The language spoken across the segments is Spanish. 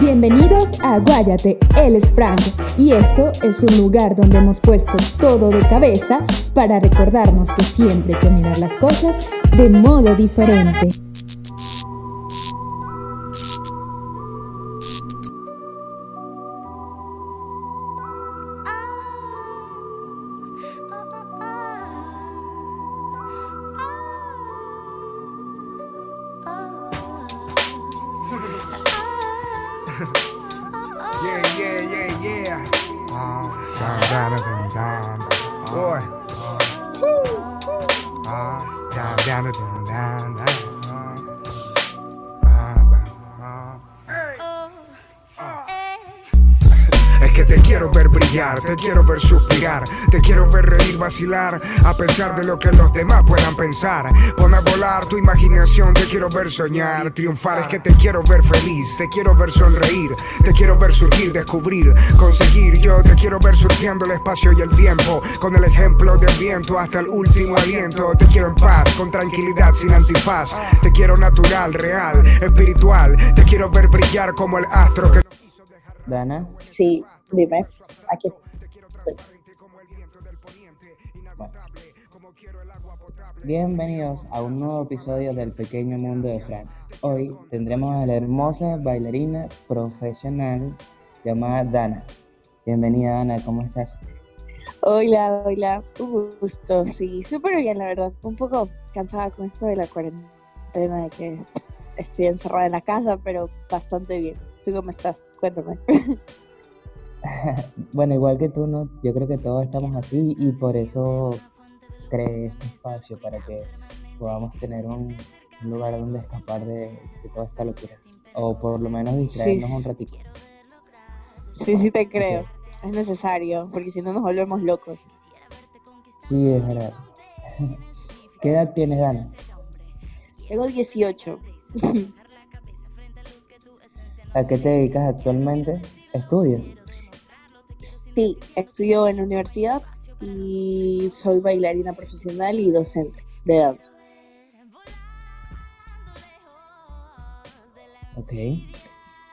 Bienvenidos a Guayate, él es Frank y esto es un lugar donde hemos puesto todo de cabeza para recordarnos que siempre hay que mirar las cosas de modo diferente. Vacilar, a pesar de lo que los demás puedan pensar. Pon a volar tu imaginación, te quiero ver soñar, triunfar, es que te quiero ver feliz, te quiero ver sonreír, te quiero ver surgir, descubrir, conseguir. Yo te quiero ver surfeando el espacio y el tiempo, con el ejemplo del viento hasta el último aliento. Te quiero en paz, con tranquilidad, sin antifaz. Te quiero natural, real, espiritual. Te quiero ver brillar como el astro que. Dana, Sí, dime. Aquí estoy. Bienvenidos a un nuevo episodio del Pequeño Mundo de Frank. Hoy tendremos a la hermosa bailarina profesional llamada Dana. Bienvenida Dana, ¿cómo estás? Hola, hola. Un gusto. Sí, súper bien, la verdad. Un poco cansada con esto de la cuarentena, de que estoy encerrada en la casa, pero bastante bien. ¿Tú cómo estás? Cuéntame. Bueno, igual que tú, ¿no? yo creo que todos estamos así y por eso creé este espacio para que podamos tener un, un lugar donde escapar de, de toda esta locura. O por lo menos distraernos Sí. un ratito. Sí, sí te creo. Es necesario, porque si no nos volvemos locos. Sí, es verdad. ¿Qué edad tienes, Dana? Tengo 18. ¿A qué te dedicas actualmente? ¿Estudias? Sí, estudio en la universidad y soy bailarina profesional y docente de danza. Ok.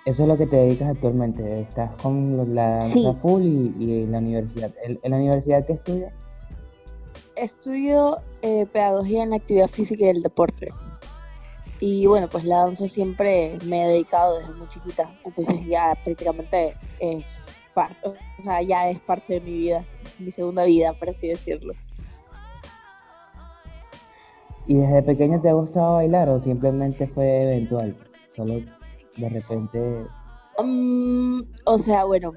Eso es lo que te dedicas actualmente. Estás con la danza Sí. full y, la universidad. ¿En, en la universidad qué estudias? Estudio eh, pedagogía en la actividad física y el deporte. Y bueno, pues la danza siempre me he dedicado desde muy chiquita. Entonces ya prácticamente es parte, o sea, ya es parte de mi vida, mi segunda vida, por así decirlo. ¿Y desde pequeño te ha gustado bailar o simplemente fue eventual? Solo de repente Mm, o sea, bueno,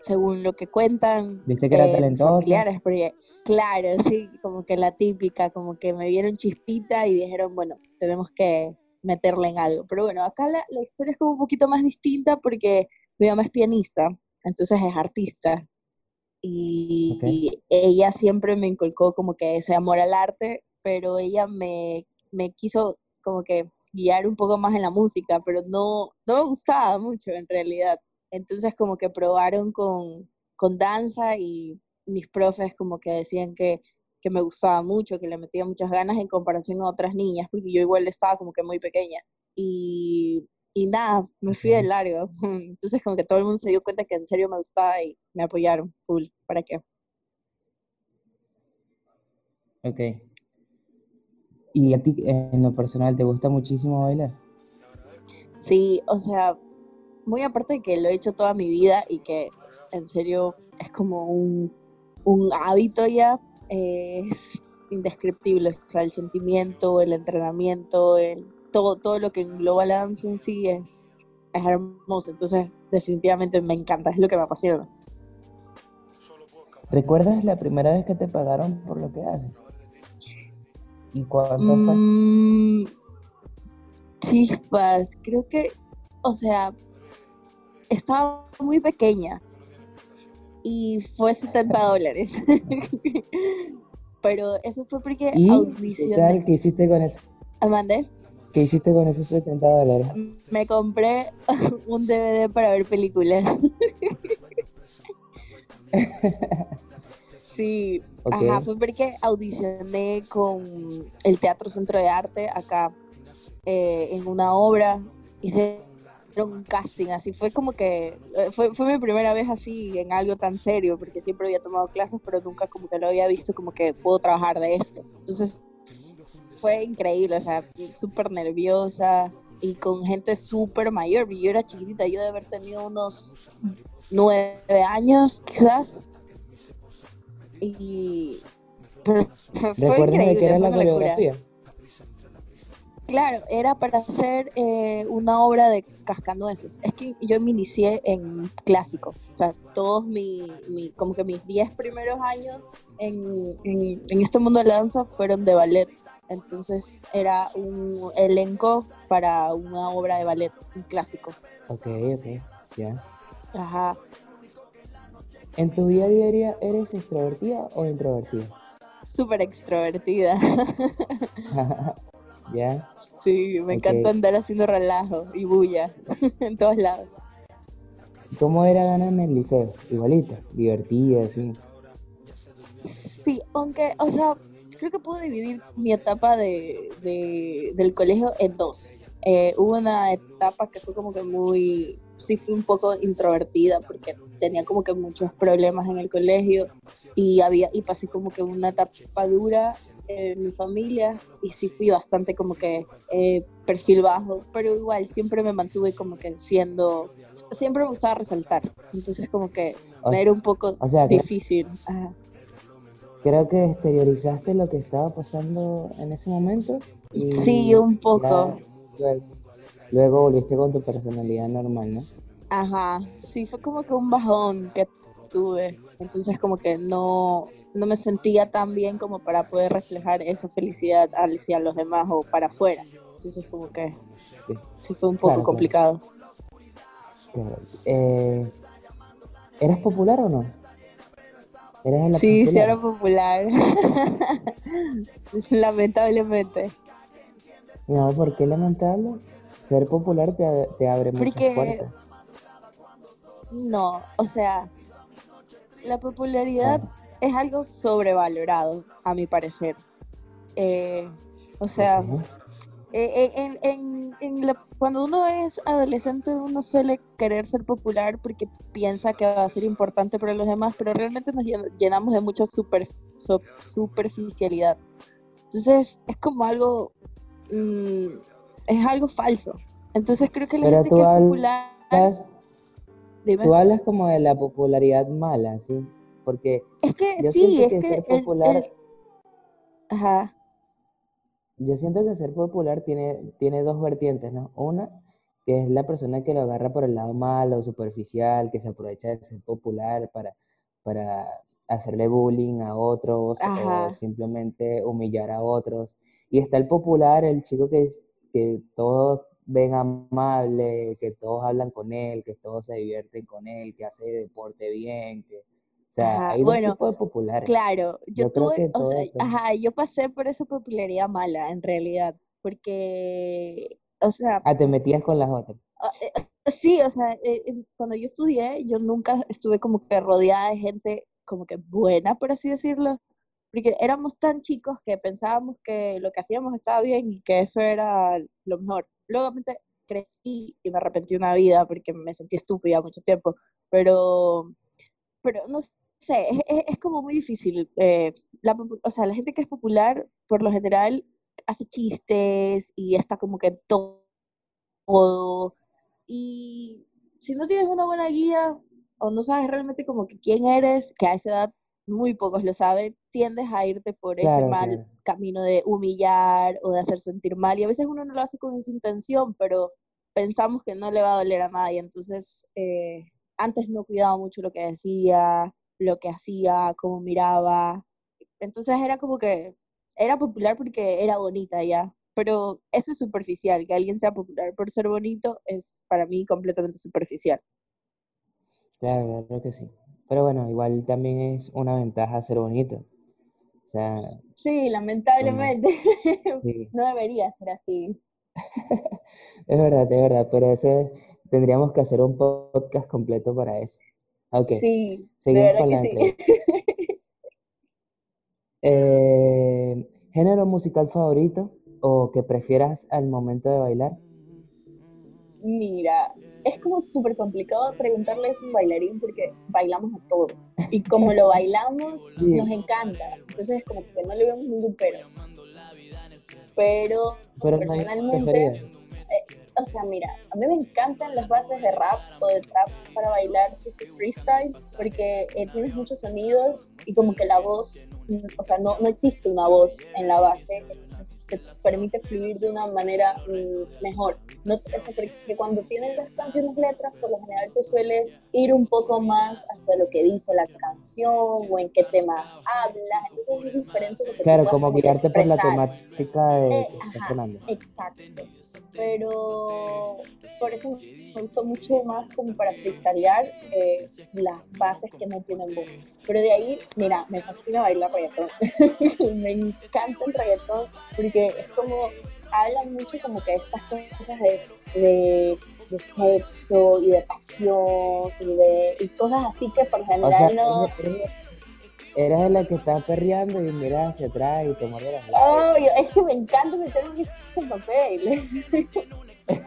según lo que cuentan viste que era eh, mis talentosa. porque claro, sí, como que la típica, como que me vieron chispita y dijeron, bueno, tenemos que meterle en algo. Pero bueno, acá la, la historia es como un poquito más distinta porque mi mamá es pianista, entonces es artista. Y, ella siempre me inculcó como que ese amor al arte, pero ella me, me quiso como que guiar un poco más en la música, pero no, no me gustaba mucho en realidad. Entonces como que probaron con, con danza y mis profes como que decían que, que me gustaba mucho, que le metía muchas ganas en comparación a otras niñas, porque yo igual estaba como que muy pequeña. Y, y nada, me fui de largo. Entonces como que todo el mundo se dio cuenta que en serio me gustaba y me apoyaron full. ¿Para qué? Ok. ¿Y a ti en lo personal te gusta muchísimo bailar? Sí, o sea, muy aparte de que lo he hecho toda mi vida y que en serio es como un, un hábito ya, eh, es indescriptible. O sea, el sentimiento, el entrenamiento, el, todo, todo lo que engloba la danza en sí es, es hermoso. Entonces, definitivamente me encanta, es lo que me apasiona. ¿Recuerdas la primera vez que te pagaron por lo que haces? ¿Y cuánto fue? Mm, chispas, creo que, o sea, estaba muy pequeña y fue 70 dólares. Pero eso fue porque ¿Y qué tal? audicioné. ¿Qué hiciste con eso? ¿Mandé? ¿Qué hiciste con esos 70 dólares? Me compré un DVD para ver películas. Sí, ajá, fue porque audicioné con el Teatro Centro de Arte acá eh, en una obra, hice un casting, así fue como que, eh, fue, fue mi primera vez así en algo tan serio, porque siempre había tomado clases, pero nunca como que lo había visto como que puedo trabajar de esto. Entonces fue increíble, o sea, súper nerviosa y con gente súper mayor. Yo era chiquitita, yo de haber tenido unos nueve años quizás. Y... Pero fue, de qué era la coreografía? Claro, era para hacer eh, una obra de cascanueces. Es que yo me inicié en clásico. O sea, todos mi, como que mis diez primeros años en, en, este mundo de la danza fueron de ballet. Entonces era un elenco para una obra de ballet, un clásico. Ok, ok, ya. Ajá. ¿En tu vida diaria eres extrovertida o introvertida? Súper extrovertida. ¿Ya? Sí, me encanta andar haciendo relajo y bulla en todos lados. ¿Cómo era ganar en el liceo? Igualita, divertida, así. Sí, aunque, o sea, creo que puedo dividir mi etapa de, del colegio en dos. Eh, hubo una etapa que fue como que muy, sí fui un poco introvertida porque tenía como que muchos problemas en el colegio y había y pasé como que una etapa dura en mi familia y sí fui bastante como que eh, perfil bajo, pero igual siempre me mantuve como que siendo, siempre me gustaba resaltar, entonces como que me era un poco difícil. Creo que exteriorizaste lo que estaba pasando en ese momento. Y sí, un poco. luego, volviste con tu personalidad normal, ¿no? Ajá, sí, fue como que un bajón que tuve. Entonces como que no, no me sentía tan bien como para poder reflejar esa felicidad hacia los demás o para afuera. Entonces como que sí, fue un poco complicado. Eh, ¿Eras popular o no? Sí, sí era popular. Lamentablemente. No, ¿por qué lamentable? Ser popular te, abre muchas puertas. No, o sea, la popularidad es algo sobrevalorado, a mi parecer. Eh, o sea, eh, en, cuando uno es adolescente uno suele querer ser popular porque piensa que va a ser importante para los demás, pero realmente nos llenamos de mucha super, superficialidad. Entonces es como algo, mm, es algo falso. Entonces creo que la gente que es popular... tú hablas como de la popularidad mala, ¿sí? Porque es que sí, es que, ser popular... Ajá yo siento que ser popular tiene, tiene dos vertientes, ¿no? Una, que es la persona que lo agarra por el lado malo, superficial, que se aprovecha de ser popular para, para hacerle bullying a otros o simplemente humillar a otros. Y está el popular, el chico que, que todos ven amable, que todos hablan con él, que todos se divierten con él, que hace deporte bien, que o sea, hay bueno, tipos de populares. Claro, yo, tuve, o sea, ajá, yo pasé por esa popularidad mala, en realidad, porque, o sea... Ah, te metías con las otras. Ah, eh, eh, sí, o sea, eh, cuando yo estudié, yo nunca estuve como que rodeada de gente como que buena, por así decirlo, porque éramos tan chicos que pensábamos que lo que hacíamos estaba bien y que eso era lo mejor. Luego crecí y me arrepentí una vida porque me sentí estúpida mucho tiempo, pero, pero no sé, es, como muy difícil. Eh, la, o sea, la gente que es popular, por lo general, hace chistes y está como que en todo. Y si no tienes una buena guía o no sabes realmente como que quién eres, que a esa edad muy pocos lo saben, tiendes a irte por ese mal camino de humillar o de hacer sentir mal. Y a veces uno no lo hace con esa intención, pero pensamos que no le va a doler a nadie. Entonces, eh, antes no cuidaba mucho lo que decía, lo que hacía, cómo miraba. Entonces era como que era popular porque era bonita ya, pero eso es superficial, que alguien sea popular por ser bonito es para mí completamente superficial. Claro, creo que sí. Pero bueno, igual también es una ventaja ser bonito. O sea, sí, lamentablemente. no debería ser así. es verdad, es verdad, pero ese tendríamos que hacer un podcast completo para eso. Ok. Sí, seguimos con la sí. eh, ¿Género musical favorito o que prefieras al momento de bailar? Mira, es como súper complicado preguntarle a un bailarín porque bailamos a todo. Y como lo bailamos, nos encanta. Entonces es como que no le vemos ningún pero. Pero, Pero personalmente, o sea, mira, a mí me encantan las bases de rap o de trap para bailar freestyle porque eh, tienes muchos sonidos y como que la voz, o sea, no, no existe una voz en la base, entonces te permite fluir de una manera mm, mejor. No, porque cuando tienes las canciones letras, por lo general te sueles ir un poco más hacia lo que dice la canción o en qué tema habla, entonces es diferente. Lo que claro, como guiarte por la temática de eh, ajá, Exacto pero por eso me gustó mucho más como para freestylear eh, las bases que no tienen voz. Pero de ahí, mira, me fascina bailar reggaetón. me encanta el reggaetón porque es como, hablan mucho como que estas cosas de, de, de sexo y de pasión y de y cosas así que por general no... Eres de la que está perreando y miras hacia atrás y te muerde las labios. Oh, es que me encanta meterme en ese papel. sí,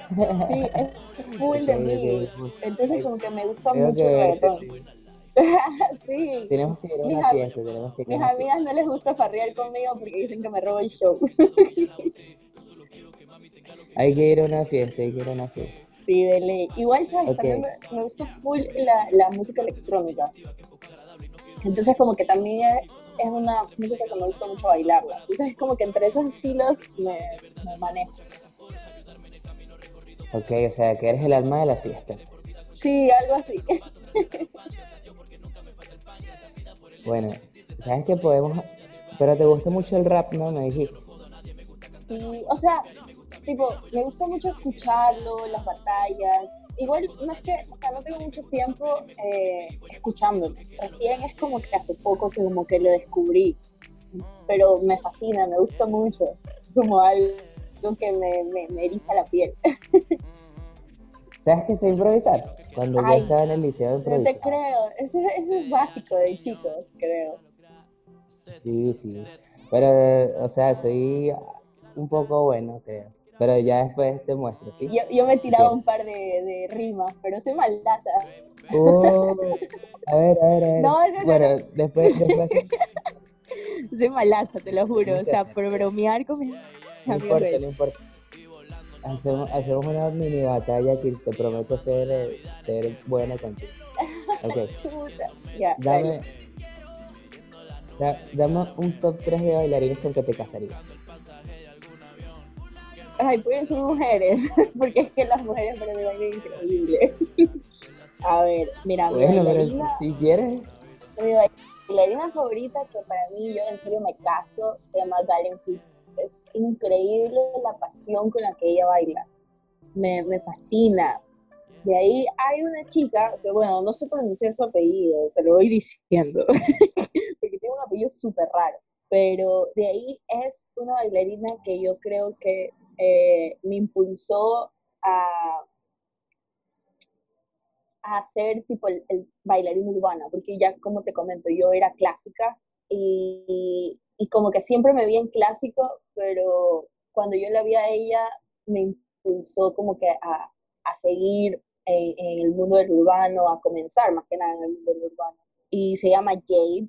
es full de mí. Entonces como que me gusta mucho el reggaetón. sí. Tenemos que ir a una fiesta, tenemos que ir Mis amigas no les gusta farrear conmigo porque dicen que me robo el show. hay que ir a una fiesta, hay que ir a una fiesta. Sí, dele. Igual, ¿sabes? También me, me gusta full la, la música electrónica. Entonces como que también es, una música que me gusta mucho bailarla. Entonces es como que entre esos estilos me, manejo. Ok, o sea, que eres el alma de la fiesta. Sí, algo así. bueno, ¿sabes que podemos...? Pero te gusta mucho el rap, ¿no? Me dijiste. Sí, o sea, tipo, me gusta mucho escucharlo, las batallas. Igual, no es que, o sea, no tengo mucho tiempo eh, escuchándolo. Recién es como que hace poco que como que lo descubrí. Pero me fascina, me gusta mucho. Como algo que me, me, eriza la piel. ¿Sabes qué sé improvisar? Cuando yo estaba en el liceo de improvisar. No te creo, eso, eso es básico de chicos, creo. Sí, sí. Pero, o sea, soy un poco bueno, creo. Pero ya después te muestro, ¿sí? Yo, yo me he tirado un par de, de, rimas, pero soy maldata. Oh, a ver, a ver, a ver. No, no, bueno, después, después... soy malaza, te lo juro. O sea, por bromear con mis No importa, no importa. Hacemos, hacemos una mini batalla que te prometo ser, ser buena contigo. Ok. Chuta. Ya, dame, da, dame un top 3 de bailarines con que te casarías ay, pueden ser mujeres, porque es que las mujeres para mí bailan increíble. A ver, mira, mi bailarina, si quieres. Mi bailarina favorita, que para mí yo en serio me caso, se llama Galen Hicks. Es increíble la pasión con la que ella baila. Me, me fascina. De ahí hay una chica, que bueno, no sé pronunciar su apellido, te lo voy diciendo, porque tiene un apellido súper raro. Pero de ahí es una bailarina que yo creo que eh, me impulsó a, hacer tipo el, bailarín urbana, porque ya como te comento, yo era clásica y, y, como que siempre me vi en clásico, pero cuando yo la vi a ella me impulsó como que a, a seguir en, en, el mundo del urbano, a comenzar más que nada en el mundo del urbano. Y se llama Jade,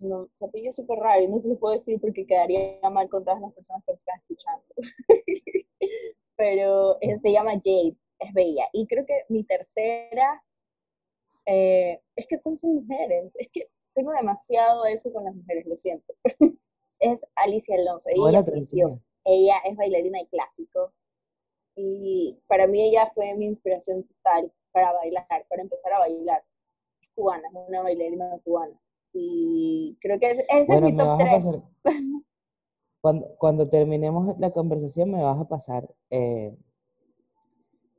no, se apellido súper raro y no te lo puedo decir porque quedaría mal con todas las personas que me están escuchando. Pero eh, se llama Jade, es bella. Y creo que mi tercera, eh, es que todas son mujeres, es que tengo demasiado eso con las mujeres, lo siento. es Alicia Alonso, ella ella es bailarina de clásico y para mí ella fue mi inspiración total para bailar, para empezar a bailar. Es cubana, es una bailarina cubana y creo que ese es mi top 3. cuando, cuando, terminemos la conversación me vas a pasar eh,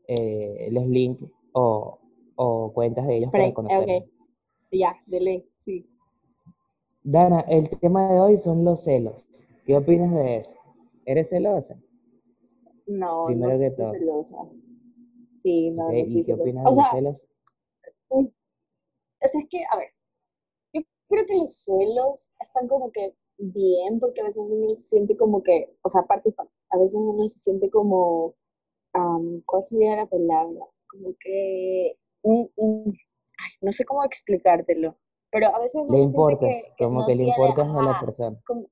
eh, los links o, o, cuentas de ellos para conocerlos. Okay. Ya, dele, sí. Dana, el tema de hoy son los celos. ¿Qué opinas de eso? ¿Eres celosa? No, Primero no que todo. celosa. Sí, no, okay, ¿Y qué opinas de los celos? o sea, es que, a ver, creo que los celos están como que bien, porque a veces uno se siente como que, o sea, aparte a veces uno se siente como, ¿cuál sería la palabra? Como que, no sé cómo explicártelo, pero a veces le importas, como que le importas a la persona. Como,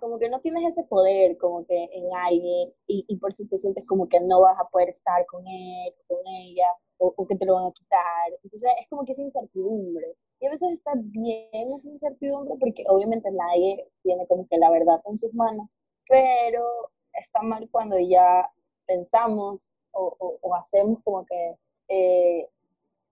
como que no tienes ese poder como que en alguien y, y por si te sientes como que no vas a poder estar con él, con ella, o, o, que te lo van a quitar. Entonces es como que esa incertidumbre. Y a veces está bien esa incertidumbre porque obviamente nadie tiene como que la verdad en sus manos, pero está mal cuando ya pensamos o, o, hacemos como que eh,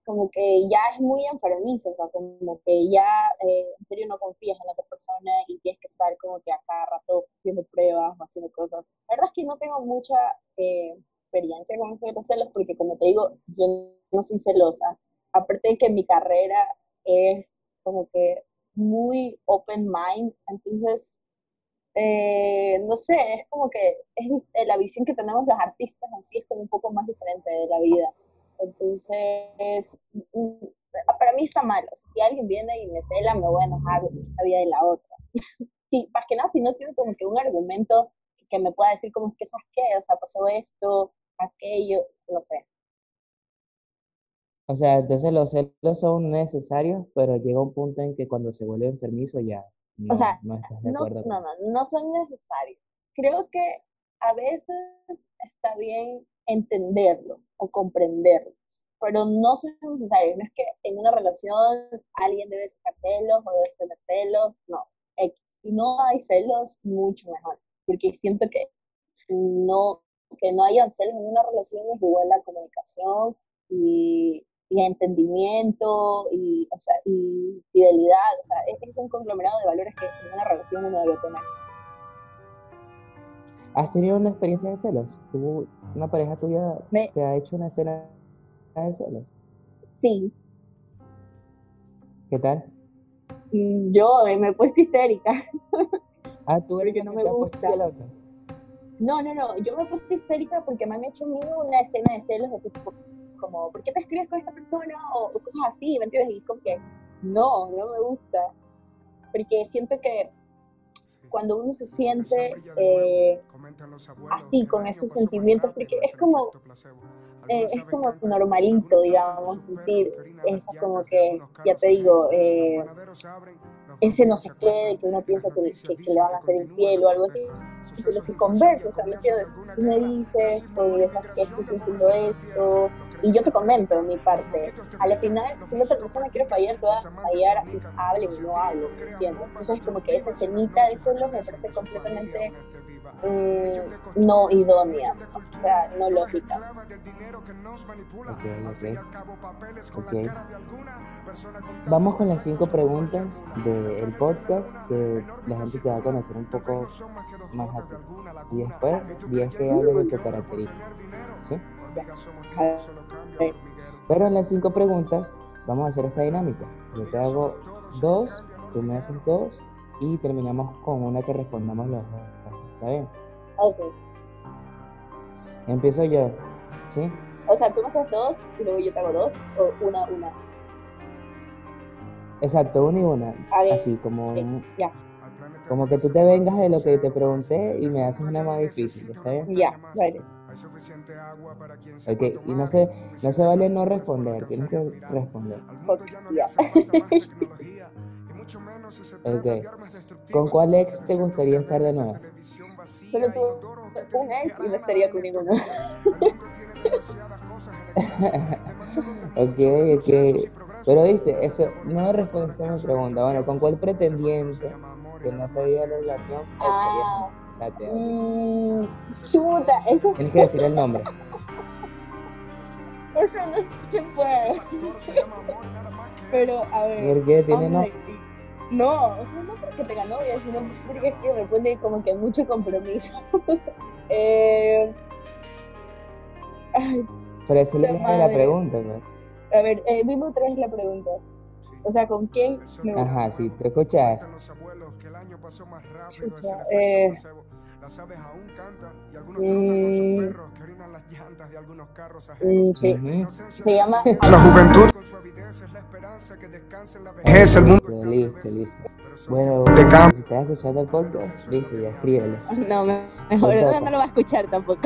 como que ya es muy enfermizo, o sea, como que ya eh, en serio no confías en la otra persona y tienes que estar como que a cada rato haciendo pruebas o haciendo cosas. La verdad es que no tengo mucha eh, experiencia con eso de los celos porque como te digo, yo no soy celosa. Aparte de que mi carrera es como que muy open mind, entonces, eh, no sé, es como que es, la visión que tenemos los artistas así es como un poco más diferente de la vida. Entonces, mm, para mí está mal. si alguien viene y me cela, me voy a enojar la vida de la otra. sí, más que nada, si no tiene como que un argumento que me pueda decir como que, ¿sabes qué? O sea, pasó esto, aquello, no sé. O sea, entonces los celos son necesarios, pero llega un punto en que cuando se vuelve enfermizo ya no, o sea, no estás de acuerdo. No, no, no, no son necesarios. Creo que a veces está bien entenderlos o comprenderlos, pero no son necesarios. No es que en una relación alguien debe sacar celos o debe tener celos, no. Si no hay celos, mucho mejor, porque siento que no, que no haya celos en una relación es igual la comunicación y, y entendimiento y, o sea, y fidelidad. O sea, es, un conglomerado de valores que en una relación uno debe tener. ¿Has tenido una experiencia de celos? ¿Tuvo una pareja tuya te ha hecho una escena de celos? Sí. ¿Qué tal? Mm, yo me he puesto histérica. Ah, tú eres que no me gusta. Celosa. No, no, no. Yo me he puesto histérica porque me han hecho mío una escena de celos de tipo, como, ¿por qué te escribes con esta persona? O, cosas así, ¿me entiendes? Y como que, no, no me gusta. Porque siento que cuando uno se siente eh, así, con esos sentimientos, porque es como, eh, es como normalito, digamos, sentir eso como que, ya te digo, eh, ese no sé qué, de que uno piensa que, que, le van a hacer infiel o algo así, pero si conversas, o sea, ¿me entiendes? Tú me dices, oye, ¿sabes que estoy sintiendo esto? Y yo te comento mi parte. Al final, si la otra persona quiere fallar, tú vas a fallar así, hable o no hable, ¿entiendes? Entonces, como que esa cenita de celos me parece completamente mm, no idónea, o sea, no lógica. Okay, okay. Vamos con las cinco preguntas del podcast que la gente te va a conocer un poco más a ti. Y después, 10 que hable de tu característica. ¿Sí? Pero en las cinco preguntas vamos a hacer esta dinámica. Yo te hago dos, tú me haces dos y terminamos con una que respondamos los dos. ¿Está bien? Ok. Empiezo yo, ¿sí? O sea, tú me haces dos y luego yo te hago dos o una, una. Exacto, una y una. Así como, como que tú te vengas de lo que te pregunté y me haces una más difícil, ¿está bien? Ya, vale. Ok, y no se, no se vale no responder, tienes que responder. Ok. ¿Con cuál ex te gustaría estar de nuevo? Solo tú, un ex y no estaría con ninguno. ok, ok. Pero viste, eso no respondiste a mi pregunta. Bueno, ¿con cuál pretendiente que no se dio la relación? Ah, mmm, chuta, eso. Tienes que decir el nombre. eso no se puede. Pero, a ver. ¿Por qué tiene no? No, o sea, no porque tenga novia, sino porque es que me pone como que mucho compromiso. eh, ay, Pero esa es la pregunta, pues. A ver, eh, dime otra vez la pregunta. O sea, ¿con quién me Ajá, sí, te escuchas. Eh, las aves aún cantan y algunos mm, perros que orinan las llantas de algunos carros mm, sí. Se llama La juventud con su avidez es la esperanza que descanse en la vejez el mundo. Feliz, feliz. Bueno, Te si estás escuchando el podcast, viste, ya escríbelo. No, me- mejor no, lo va a escuchar tampoco.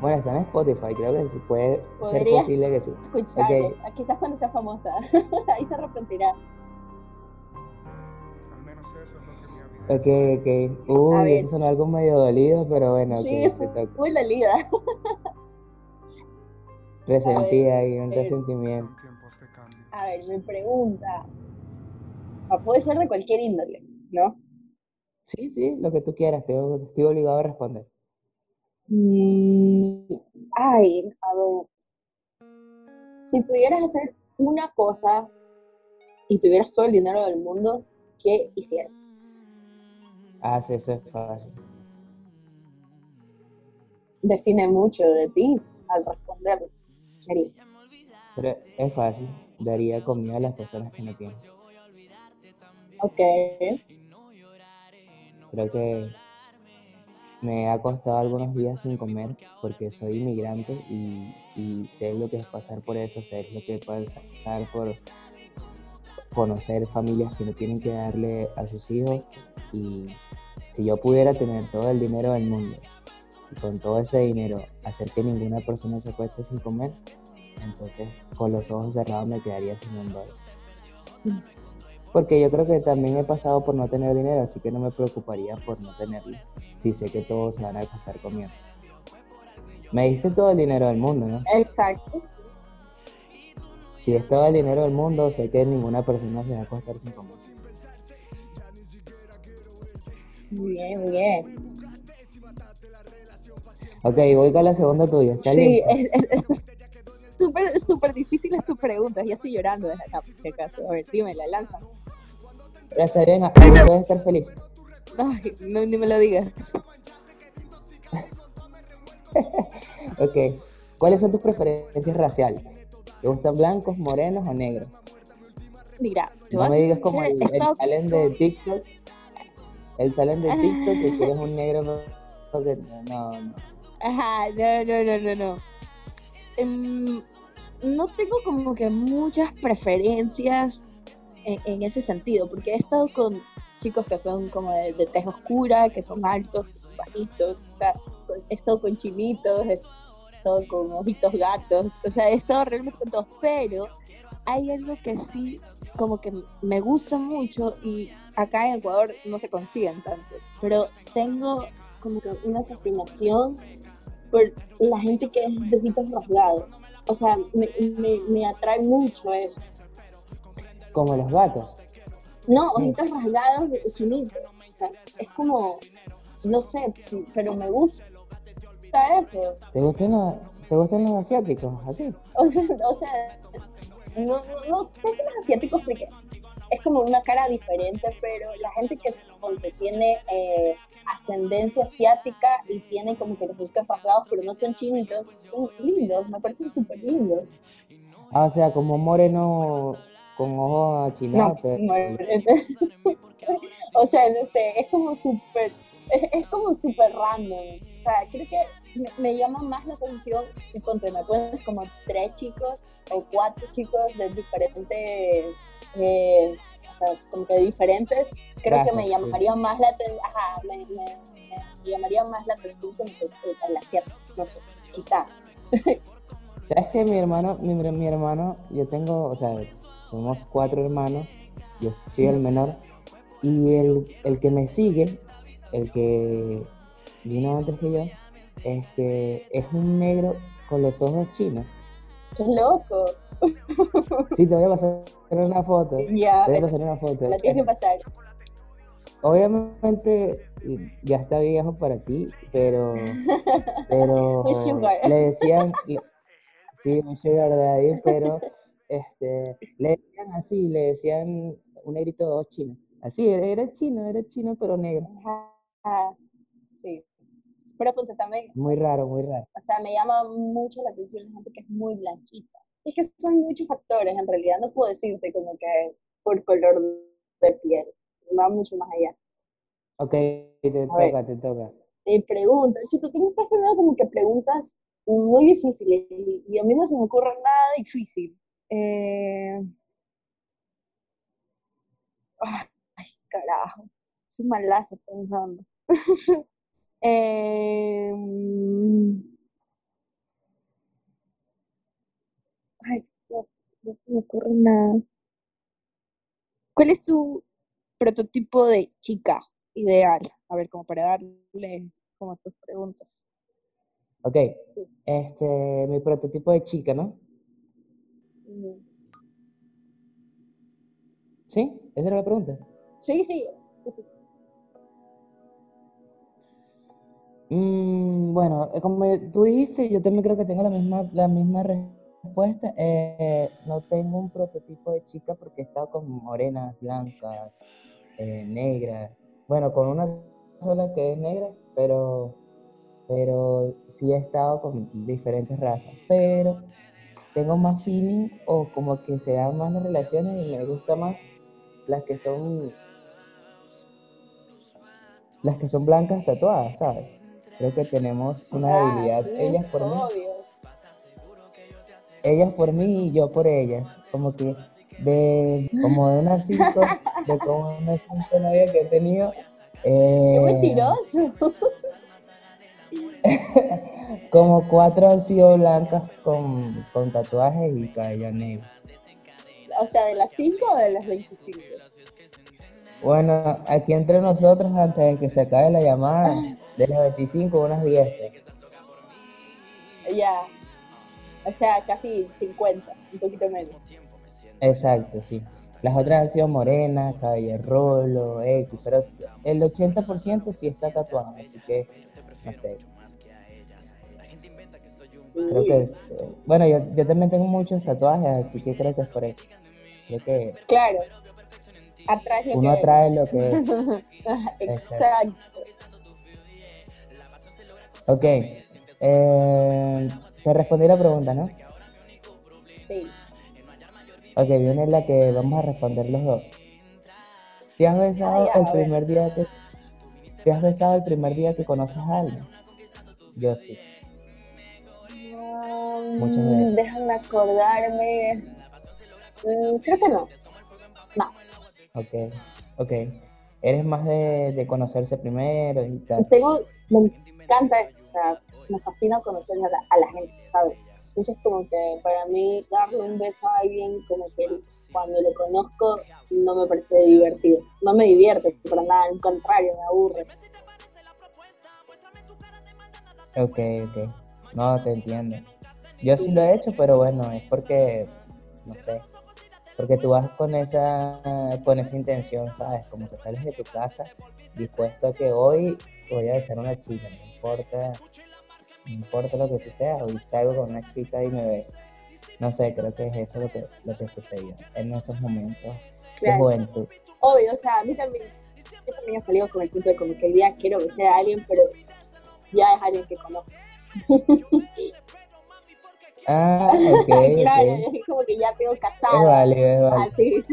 Bueno, está en Spotify, creo que sí puede ser posible que sí. Escucharlo. Quizás cuando sea famosa. Ahí se arrepentirá. Ok, ok. Uy, eso sonó algo medio dolido, pero bueno, Sí, te toca. muy dolida. Resentida y un eh, resentimiento. A ver, me pregunta. Ah, Puede ser de cualquier índole, ¿no? Sí, sí, lo que tú quieras, te, estoy obligado a responder. Mm, ay, a ver. Si pudieras hacer una cosa y tuvieras todo el dinero del mundo, ¿qué hicieras? Ah, sí, eso es fácil. Define mucho de ti al responderlo. ¿Qué? Pero es fácil. Daría comida a las personas que no tienen. Ok. Creo que me ha costado algunos días sin comer porque soy inmigrante y, y sé lo que es pasar por eso, sé lo que es pasar por conocer familias que no tienen que darle a sus hijos y si yo pudiera tener todo el dinero del mundo y con todo ese dinero hacer que ninguna persona se acueste sin comer, entonces con los ojos cerrados me quedaría sin un dólar. Porque yo creo que también he pasado por no tener dinero, así que no me preocuparía por no tenerlo, si sé que todos se van a gastar comiendo. Me diste todo el dinero del mundo, ¿no? Exacto. Si es todo el dinero del mundo, sé que ninguna persona se va a acostar sin comer. Muy bien, muy bien. Ok, voy con la segunda tuya. ¿Estás Sí, es, es, esto es súper, súper difíciles tus preguntas. Ya estoy llorando desde acá, por si acaso. A ver, dímela, lanza. Ya está bien, puedes estar feliz. Ay, no, ni me lo digas. Ok, ¿cuáles son tus preferencias raciales? ¿Te gustan blancos, morenos o negros? Mira, te No me digas como el, el challenge de TikTok. El challenge de TikTok que quieres un negro. No, no, no. Ajá, no, no, no, no, no. Em, no tengo como que muchas preferencias en, en ese sentido, porque he estado con chicos que son como de, de tez oscura, que son altos, que son bajitos, o sea, he estado con chinitos, he con ojitos gatos, o sea, he estado realmente con todos, pero hay algo que sí como que me gusta mucho y acá en Ecuador no se consiguen tantos, pero tengo como que una fascinación por la gente que es de ojitos rasgados. O sea, me, me, me atrae mucho eso. Como los gatos. No, ojitos rasgados de chinito. O sea, es como, no sé, pero me gusta eso. ¿Te gustan los, te gustan los asiáticos? Así. O sea, o sea no, no, sé si los asiáticos porque es como una cara diferente, pero la gente que ponte, tiene eh, ascendencia asiática y tiene como que los ojitos rasgados, pero no son chinitos, son lindos, me parecen súper lindos. Ah, o sea, como moreno con ojos te- no, o sea, no sé, es como súper, es, es como súper random. O sea, creo que me, me llama más la atención si ponte, me pones como tres chicos o cuatro chicos de diferentes, eh, o sea, como que diferentes, creo que me sí. llamaría más la atención, ajá, me, me- me llamaría más la atención que el, asiático, no sé, quizás. ¿Sabes que mi hermano, mi, mi hermano, yo tengo, o sea, somos cuatro hermanos, yo soy el menor, y el, el que me sigue, el que vino antes que yo, este, es un negro con los ojos chinos. ¡Qué loco! Sí, te voy a pasar una foto. Ya, Te voy a pasar una foto. la tienes que pasar. Obviamente ya está viejo para ti, pero, pero le decían, le- sí, un sugar daddy, pero este, le decían así, le decían un negrito de ojos chinos. Así, era, era chino, era chino, pero negro. Ajá, sí. Pero ponte también, Muy raro, muy raro. o sea, me llama mucho la atención la gente que es muy blanquita. Es que son muchos factores, en realidad no puedo decirte como que por color de piel, va mucho más allá. Ok, te toca, te toca. Te pregunto, chico, tú me estás poniendo como que preguntas muy difíciles y, y a mí no se me ocurre nada difícil. Eh, Ay, carajo. Es un malazo pensando. eh, ay, no, no se me ocurre nada. ¿Cuál es tu prototipo de chica ideal? A ver, como para darle como tus preguntas. Ok, este, mi prototipo de chica, ¿no? ¿Sí? ¿Esa era la pregunta? Sí, sí. Mm, bueno, eh, como tú dijiste, yo también creo que tengo la misma, la misma respuesta. Eh, no tengo un prototipo de chica porque he estado con morenas, blancas, eh, negras. Bueno, con una sola que es negra, pero, pero sí he estado con diferentes razas. Pero tengo más feeling o como que se dan más las relaciones y me gusta más las que son las que son blancas tatuadas, ¿sabes? Creo que tenemos una ah, debilidad, ellas por mí. Ellas por mí y yo por ellas. Como que de como de unas cinco, de como unas cinco novias que he tenido. Eh, ¡Qué mentiroso! como cuatro han sido blancas con, con tatuajes y cabello negro. O sea, ¿de las cinco o de las 25? Bueno, aquí entre nosotros, antes de que se acabe la llamada, de las 25, unas 10. Ya. O sea, casi 50, un poquito menos. Exacto, sí. Las otras han sido morenas, cabello rolo, X, pero el 80% sí está tatuado, así que, no sé. Creo que, es, bueno, yo, yo también tengo muchos tatuajes, así que creo que es por eso. Creo que... Claro, uno atrae lo que Exacto. Ok. Eh, te respondí la pregunta, ¿no? Sí. Ok, viene la que vamos a responder los dos. ¿Te has besado el primer día que te has besado el primer día que conoces a alguien? Yo sí. Muchas veces. Déjame acordarme. Mm, creo que no. No. Ok, ok. ¿Eres más de, conocerse primero y tal? Tengo, me encanta o sea, me fascina conocer a la, gente, ¿sabes? Entonces como que para mí darle un beso a alguien como que cuando lo conozco no me parece divertido. No me divierte para nada, al contrario, me aburre. Ok, ok. No, te entiendo. Yo sí lo he hecho, pero bueno, es porque, no sé, porque tú vas con esa, con esa intención, ¿sabes? Como que sales de tu casa dispuesto a que hoy voy a besar a una chica, no importa, no importa lo que sea, hoy salgo con una chica y me beso. No sé, creo que es eso lo que, lo que sucedió en esos momentos de juventud. Obvio, o sea, a mí también, yo también he salido con el punto de como que el día quiero besar a alguien, pero ya es alguien que conozco. Ah, ok. claro, es como que ya tengo casado. Es válido, es válido. Así.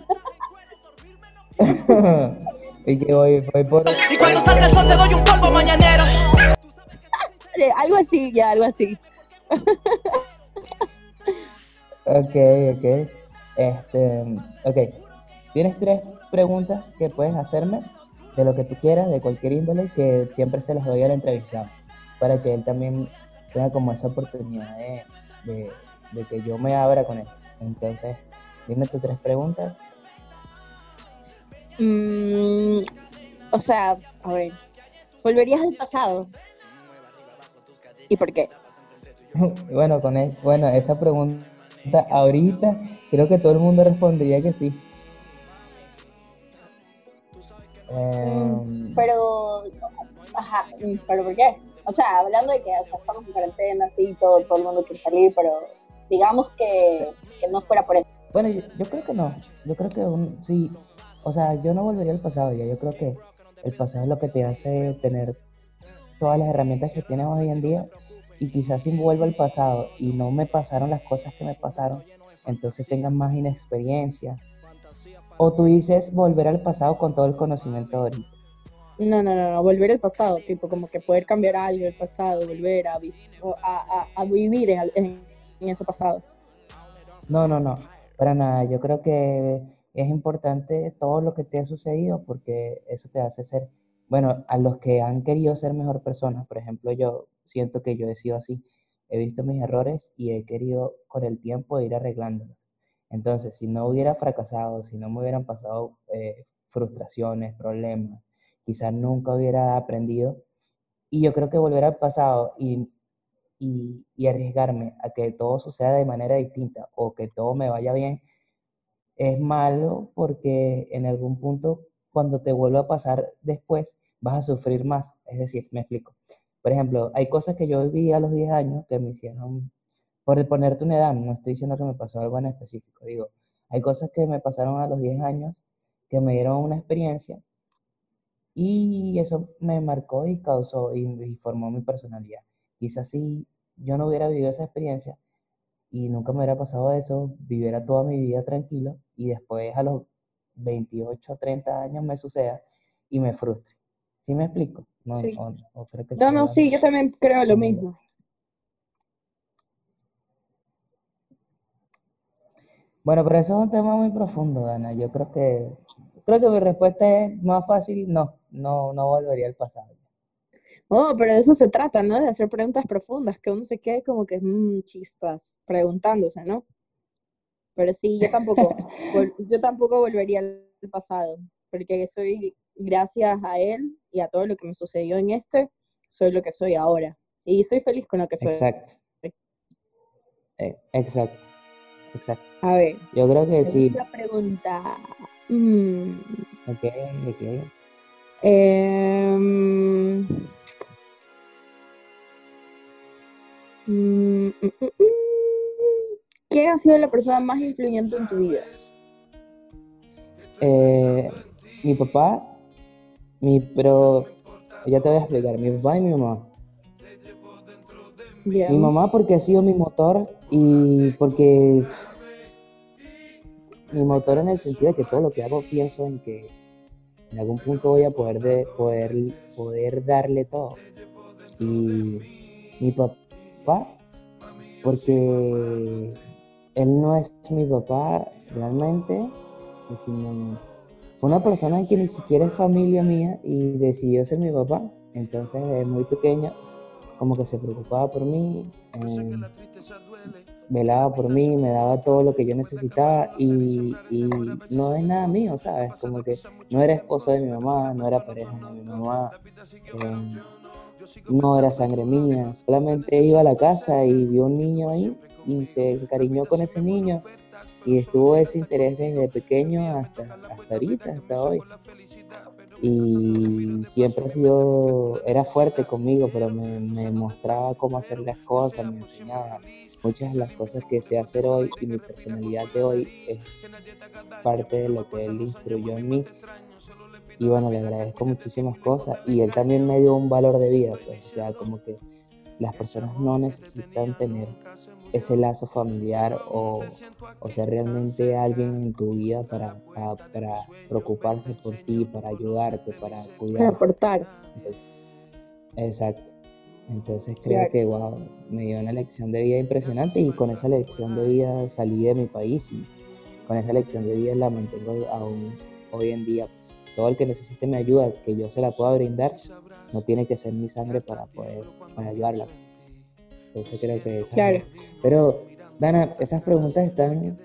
y que voy, voy por. Y cuando salga el sol te doy un polvo mañanero. algo así, ya, algo así. ok, ok. Este, ok. Tienes tres preguntas que puedes hacerme de lo que tú quieras, de cualquier índole, que siempre se las doy al entrevistado, para que él también tenga como esa oportunidad de de, que yo me abra con él. Entonces, dime tus tres preguntas. Mm, o sea, a ver, ¿volverías al pasado? ¿Y por qué? bueno, con e, bueno, esa pregunta ahorita creo que todo el mundo respondería que sí. Em, pero, ajá, pero ¿por qué? o sea, hablando de que estamos en cuarentena, sí, todo, todo el mundo quiere salir, pero digamos que, no fuera por eso. Bueno, yo, creo que no. Yo creo que sí, o sea, yo no volvería al pasado ya. Yo creo que el pasado es lo que te hace tener todas las herramientas que tienes hoy en día. Y quizás si vuelvo al pasado y no me pasaron las cosas que me pasaron, entonces tengas más inexperiencia. O tú dices volver al pasado con todo el conocimiento ahorita. No, no, no, no, volver al pasado, tipo como que poder cambiar algo del pasado, volver a, a, a, vivir en, ese pasado. No, no, no, para nada. Yo creo que es importante todo lo que te ha sucedido porque eso te hace ser, bueno, a los que han querido ser mejor personas, por ejemplo, yo siento que yo he sido así, he visto mis errores y he querido con el tiempo ir arreglándolos. Entonces, si no hubiera fracasado, si no me hubieran pasado eh, frustraciones, problemas, quizás nunca hubiera aprendido. Y yo creo que volver al pasado y, y, y arriesgarme a que todo suceda de manera distinta o que todo me vaya bien, es malo porque en algún punto cuando te vuelva a pasar después vas a sufrir más. Es decir, me explico. Por ejemplo, hay cosas que yo viví a los 10 años que me hicieron, por ponerte una edad, no estoy diciendo que me pasó algo en específico, digo, hay cosas que me pasaron a los 10 años que me dieron una experiencia y eso me marcó y causó y, formó mi personalidad. Quizás si yo no hubiera vivido esa experiencia y nunca me hubiera pasado eso, viviera toda mi vida tranquilo y después a los 28, 30 años me suceda y me frustre. ¿Sí me explico? No, Sí. o- o creo que No, no, sí, yo también creo lo mismo. Bueno, pero eso es un tema muy profundo, Dana. Yo creo que creo que mi respuesta es más fácil, no, no, no volvería al pasado. Oh, pero de eso se trata, ¿no? De hacer preguntas profundas, que uno se quede como que, mmm, chispas, preguntándose, ¿no? Pero sí, yo tampoco, yo tampoco volvería al pasado, porque soy, gracias a él y a todo lo que me sucedió en este, soy lo que soy ahora. Y soy feliz con lo que soy. Exacto. Eh, Exacto. Exacto. A ver, Yo creo que sí. segunda pregunta. Mm, Ok, ok. mm, mm. ¿Quién ha sido la persona más influyente en tu vida? Eh, mi papá, mi, pero ya te voy a explicar, mi papá y mi mamá. Mi mamá porque ha sido mi motor y porque mi motor en el sentido de que todo lo que hago pienso en que en algún punto voy a poder, de, poder, poder darle todo. Y mi papá, porque él no es mi papá realmente, sino fue una persona que ni siquiera es familia mía y decidió ser mi papá. Entonces, desde muy pequeño, como que se preocupaba por mí, eh, velaba por mí, me daba todo lo que yo necesitaba y, y no es nada mío, ¿sabes? Como que no era esposo de mi mamá, no era pareja de mi mamá, eh, no era sangre mía, solamente iba a la casa y vio un niño ahí y se encariñó con ese niño y estuvo ese interés desde pequeño hasta, hasta ahorita, hasta hoy. Y siempre ha sido, era fuerte conmigo, pero me, me mostraba cómo hacer las cosas, me enseñaba muchas de las cosas que sé hacer hoy y mi personalidad de hoy es parte de lo que él instruyó en mí. Y bueno, le agradezco muchísimas cosas y él también me dio un valor de vida, pues, o sea, como que las personas no necesitan tener ese lazo familiar o, o ser realmente alguien en tu vida para, para, para preocuparse por ti, para ayudarte, para Para cuidarte. aportar. Entonces, exacto. Entonces creo Claro. que wow, me dio una lección de vida impresionante y con esa lección de vida salí de mi país y con esa lección de vida la mantengo aún hoy en día. Todo el que necesite mi ayuda, que yo se la pueda brindar, no tiene que ser mi sangre para poder para ayudarla. Entonces creo que esa es Claro. la- Pero, Dana, esas preguntas están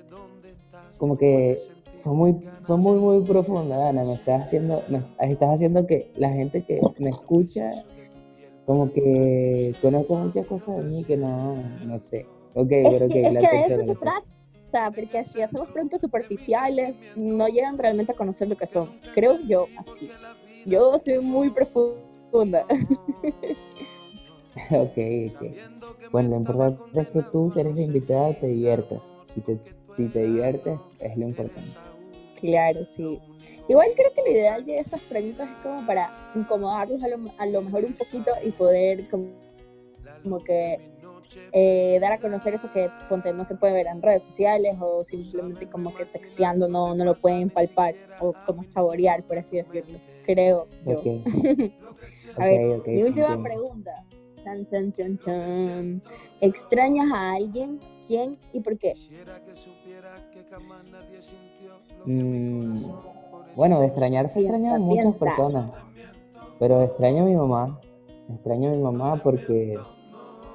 como que son muy, son muy, muy profundas, Dana. Me estás haciendo, me estás haciendo que la gente que me escucha, como que conozco muchas cosas de mí que no, no sé. Ok, Es pero que, ok, es la que de eso se tercera. Trata, porque si hacemos preguntas superficiales, no llegan realmente a conocer lo que somos. Creo yo así. Yo soy muy profunda. Ok, ok. Bueno, lo importante es que tú, eres la invitada, te diviertas. Si te, si te diviertes, es lo importante. Claro, sí. Igual creo que lo ideal de estas preguntas es como para incomodarlos a lo, a lo mejor un poquito y poder como, como que eh, dar a conocer eso que ponte, no se puede ver en redes sociales o simplemente como que texteando no, no lo pueden palpar o como saborear, por así decirlo. Creo yo. A ver, mi última pregunta. Chan, chan, chan, chan. ¿Extrañas a alguien? ¿Quién y por qué? Mm, bueno, de extrañar se extrañan muchas piensa. personas, pero extraño a mi mamá. Extraño a mi mamá porque,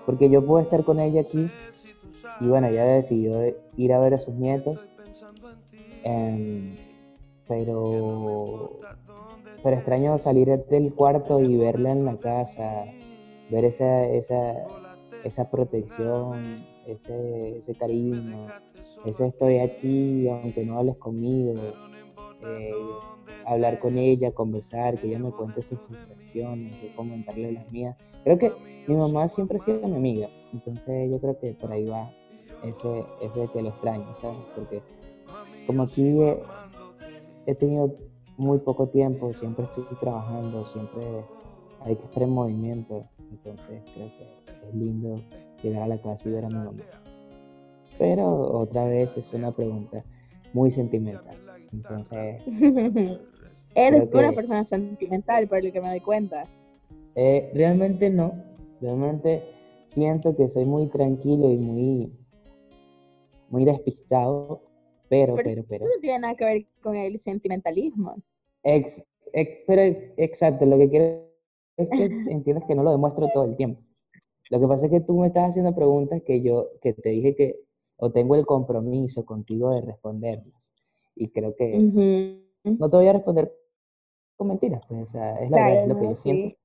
porque yo puedo estar con ella aquí y bueno, ella decidió de- ir a ver a sus nietos, em, pero, pero extraño salir del cuarto y verla en la casa, ver esa, esa, esa protección, ese, ese cariño, ese estoy aquí aunque no hables conmigo, eh, hablar con ella, conversar, que ella me cuente sus frustraciones, comentarle las mías. Creo que mi mamá siempre ha sido mi amiga, entonces yo creo que por ahí va ese, ese que lo extraño, ¿sabes? Porque como aquí he, he tenido muy poco tiempo, siempre estoy trabajando, siempre hay que estar en movimiento, entonces creo que es lindo llegar a la casa y ver a mi mamá. Pero otra vez es una pregunta muy sentimental, entonces Eres una persona sentimental, por lo que me doy cuenta. Eh, realmente no. Realmente siento que soy muy tranquilo y muy, muy despistado, pero, Pero pero, pero, Eso no tiene nada que ver con el sentimentalismo. ex- ex- pero ex- exacto, lo que quiero es que entiendas que no lo demuestro todo el tiempo. Lo que pasa es que tú me estás haciendo preguntas que yo, que te dije que, o tengo el compromiso contigo de responderlas. Y creo que Ujú. no te voy a responder con mentiras, pues, o sea, es la verdad, es Claro, lo que yo siento.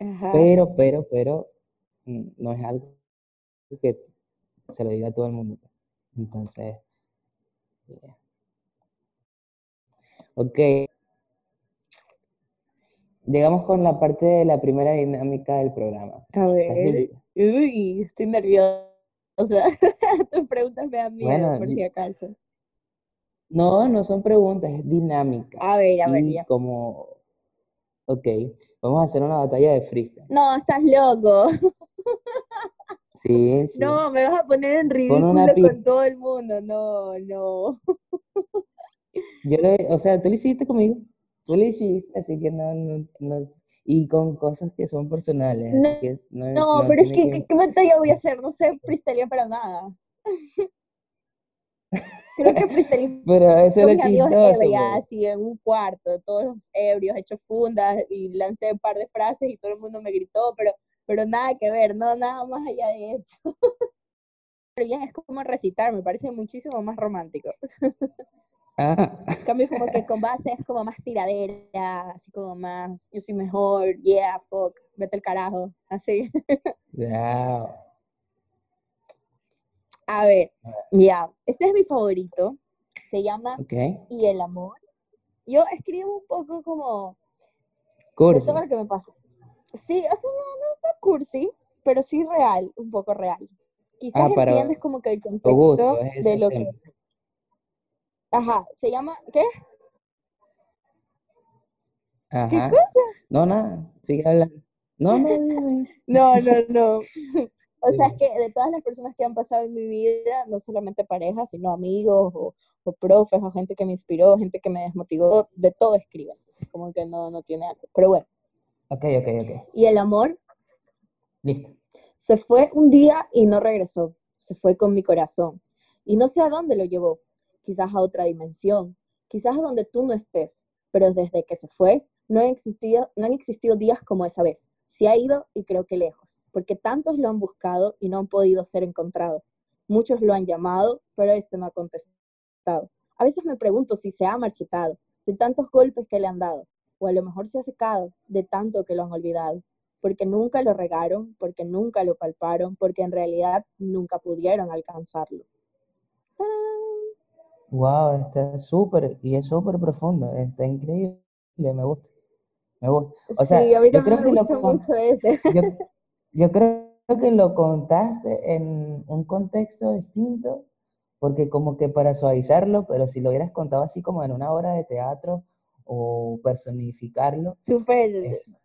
Ajá. Pero, pero, pero, mm, no es algo que se lo diga a todo el mundo. Entonces, yeah. ok. Llegamos con la parte de la primera dinámica del programa. A ¿Estás ver. Uy, estoy nerviosa. Tus preguntas me dan miedo, Bueno, por si acaso. No, no son preguntas, es dinámica. A ver, a ver, Y ya. como, ok, vamos a hacer una batalla de freestyle. No, estás loco. Sí, sí. No, me vas a poner en ridículo con todo el mundo. No, no. Yo lo, o sea, tú lo hiciste conmigo. Tú lo hiciste, así que no, no, no. Y con cosas que son personales, así No, que no, No, pero es que, ¿qué, qué batalla voy a hacer? No sé freestylear para nada. Creo que freestyleé Pero eso era chistoso, ebrias, pues. así en un cuarto, todos ebrios, hechos fundas, y lancé un par de frases y todo el mundo me gritó, pero, pero nada que ver, no, nada más allá de eso. Pero bien, es como recitar, me parece muchísimo más romántico. Ah, En cambio, como que con base es como más tiradera, así como más, yo soy mejor, yeah, fuck, vete el carajo, así. ya. A ver, ya, este es mi favorito, se llama. Y el amor. Yo escribo un poco como Cursi. lo que me pasa. Sí, o sea, no, no, no cursi, pero sí real, un poco real. Quizás Ah, para entiendes como que el contexto gusto, de lo que... Ajá, se llama, ¿qué? ¿Qué Ajá. cosa? No, nada. Sigue hablando. No, no. No, no, no. O sea, es que de todas las personas que han pasado en mi vida, no solamente parejas, sino amigos o, o profes o gente que me inspiró, gente que me desmotivó, de todo escribo. Entonces, como que no, no tiene algo. Pero bueno, Ok, ok, ok. y el amor Listo. se fue un día y no regresó. Se fue con mi corazón. Y no sé a dónde lo llevó. Quizás a otra dimensión. Quizás a donde tú no estés. Pero desde que se fue, no han existido, no han existido días como esa vez. Se ha ido y creo que lejos. Porque tantos lo han buscado y no han podido ser encontrados. Muchos lo han llamado, pero este no ha contestado. A veces me pregunto si se ha marchitado de tantos golpes que le han dado. O a lo mejor se ha secado de tanto que lo han olvidado porque nunca lo regaron, porque nunca lo palparon, porque en realidad nunca pudieron alcanzarlo. ¡Tarán! Wow, está súper, y es súper profundo, está increíble, me gusta, me gusta. O sea, sí, a mí yo creo me que lo gusta mucho ese. yo, yo creo que lo contaste en un contexto distinto, porque como que para suavizarlo, pero si lo hubieras contado así como en una obra de teatro o personificarlo, Súper,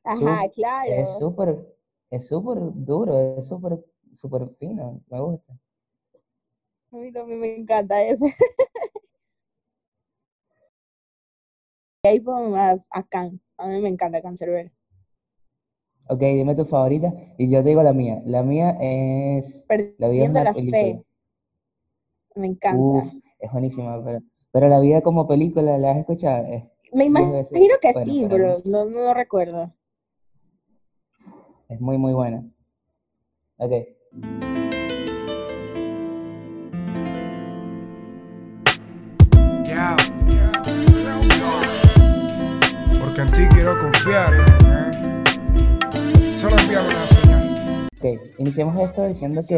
ajá, su- claro. es súper, es súper duro, es súper, súper fino, me gusta. A mí también me encanta ese. ahí pongo a, a Can. A mí me encanta Cancerbero. Ok, dime tu favorita y yo te digo la mía. La mía es La vida es Perdiendo una la película. fe. Me encanta. Uf, es buenísima, pero, Pero la vida como película, ¿la has escuchado? Es Me imagino que buena sí, pero no, no recuerdo. Es muy, muy buena. Ok. En ti quiero confiar, ¿eh? Solo envíame una señal. Ok, iniciamos esto diciendo que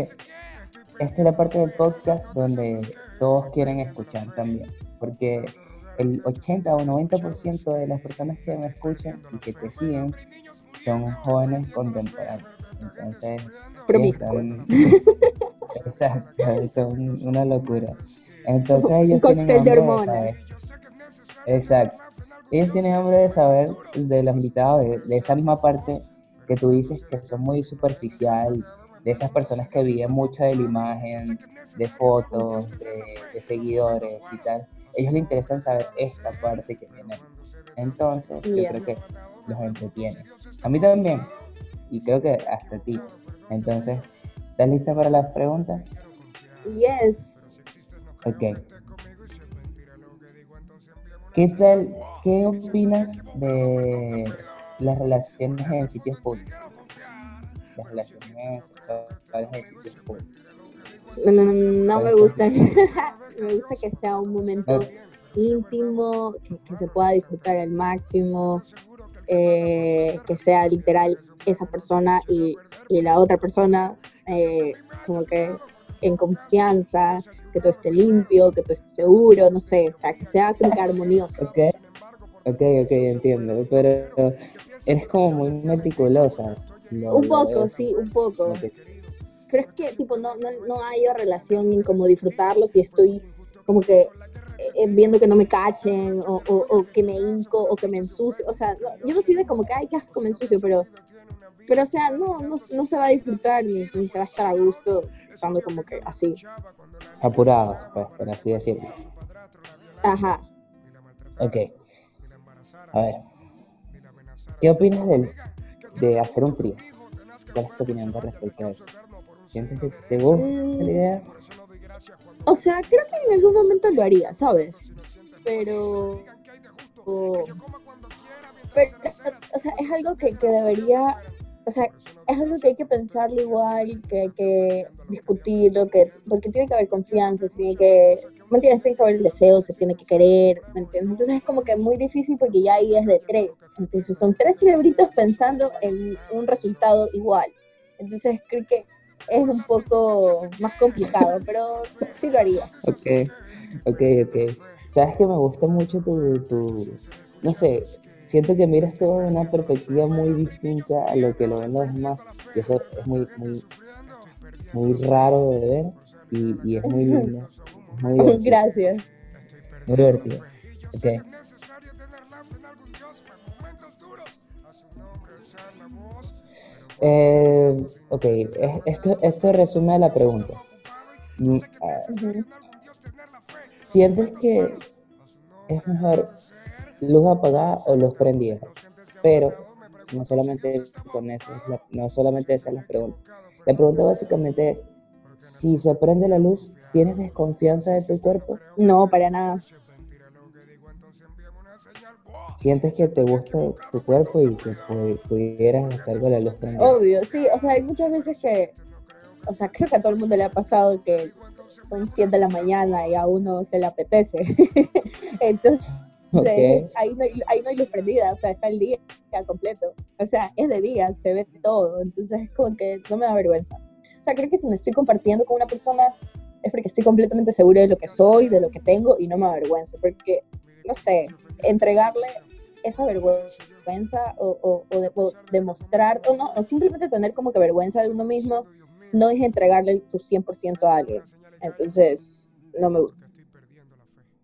esta es la parte del podcast donde todos quieren escuchar también, porque el 80 o 90% de las personas que me escuchan y que te siguen son jóvenes contemporáneos. Entonces, Promiscuos. están- Exacto, son una locura. Entonces Un ellos tienen hambre de hormonas. saber. Exacto. Ellos tienen hambre de saber de los invitados, de, de esa misma parte que tú dices que son muy superficial, de esas personas que viven mucho de la imagen, de fotos, de, de seguidores y tal. ellos les interesa saber esta parte que tienen. Entonces, yo creo que los entretiene. A mí también, y creo que hasta a ti. Entonces, ¿estás lista para las preguntas? Yes. Ok. ¿Qué tal, qué opinas de las relaciones en sitios públicos? Las relaciones sexuales en sitios públicos. No, no, no, me Por gusta. me gusta que sea un momento Ok. íntimo, que, que se pueda disfrutar al máximo, eh, que sea literal esa persona y, y la otra persona eh, como que en confianza, que todo esté limpio, que todo esté seguro, no sé, o sea, que sea como que armonioso. Ok, ok, ok, entiendo. Pero eres como muy meticulosa. lo- Un poco, sí, un poco. como que- pero es que tipo no, no, no hay relación en cómo disfrutarlo si estoy como que eh, viendo que no me cachen o, o, o que me hinco o que me ensucio, o sea, no- yo no soy de como que, ay, qué asco, me ensucio, pero, pero o sea, no, no, no se va a disfrutar ni, ni se va a estar a gusto estando como que así. apurados, pues, por así decirlo. Ajá. Ok. A ver. ¿Qué opinas del, de hacer un trío? ¿Cuál es tu opinión con respecto a eso? ¿Sientes que te gusta Mm. la idea? O sea, creo que en algún momento lo haría, ¿sabes? Pero... o- pero, o sea, es algo que, que debería... O sea, es algo que hay que pensarlo igual, que hay que discutirlo, que, porque tiene que haber confianza, tiene que... ¿Me entiendes? Tiene que haber el deseo, se tiene que querer, ¿me entiendes? Entonces es como que muy difícil porque ya ahí es de tres. Entonces son tres cerebritos pensando en un resultado igual. Entonces creo que es un poco más complicado, pero sí lo haría. Ok, ok, ok. Sabes que me gusta mucho tu, tu, no sé, siento que miras todo de una perspectiva muy distinta a lo que lo ven los demás. Y eso es muy, muy, muy raro de ver y, y es muy lindo. Es muy divertido. Gracias. Muy divertido. Ok. Eh, ok, es- esto, esto resume la pregunta. Mm, ah, Ujú. ¿Sientes que es mejor luz apagada o luz prendida? Pero no solamente con eso, no solamente esa es la pregunta. La pregunta básicamente es, si se prende la luz, ¿tienes desconfianza de tu cuerpo? No, para nada. ¿Sientes que te gusta tu cuerpo y que pu- pudieras estar con la luz prendida? Obvio, sí. O sea, hay muchas veces que, o sea, creo que a todo el mundo le ha pasado que son 7 de la mañana y a uno se le apetece. Entonces, Ok, ahí, no hay, no luz prendida, o sea, está el día completo. O sea, es de día, se ve todo. Entonces, es como que no me da vergüenza. O sea, creo que si me estoy compartiendo con una persona es porque estoy completamente segura de lo que soy, de lo que tengo y no me avergüenza. Porque, no sé, entregarle esa vergüenza o, o, o de- o demostrar, o no, o simplemente tener como que vergüenza de uno mismo, no es entregarle tu 100% a alguien. Entonces, no me gusta.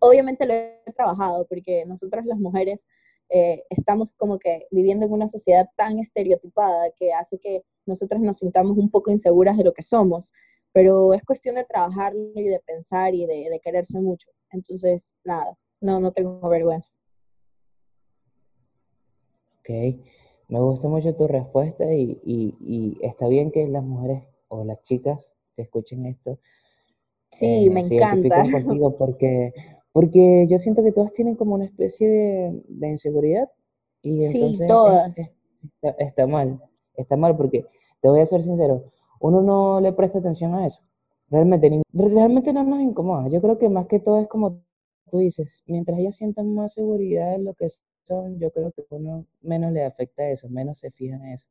Obviamente lo he trabajado porque nosotras las mujeres eh, estamos como que viviendo en una sociedad tan estereotipada que hace que nosotras nos sintamos un poco inseguras de lo que somos, pero es cuestión de trabajarlo y de pensar y de, de quererse mucho. Entonces, nada, no, no tengo vergüenza. ok. Me gusta mucho tu respuesta y, y- y está bien que las mujeres o las chicas que escuchen esto Sí, eh, me encanta. contigo porque, Porque yo siento que todas tienen como una especie de, de inseguridad y Sí, entonces es- todas. es- está, está mal, está mal porque te voy a ser sincero, uno no le presta atención a eso. Realmente, nin- realmente no nos incomoda. Yo creo que más que todo es como tú dices, mientras ellas sientan más seguridad en lo que son, yo creo que uno menos le afecta eso, menos se fija en eso.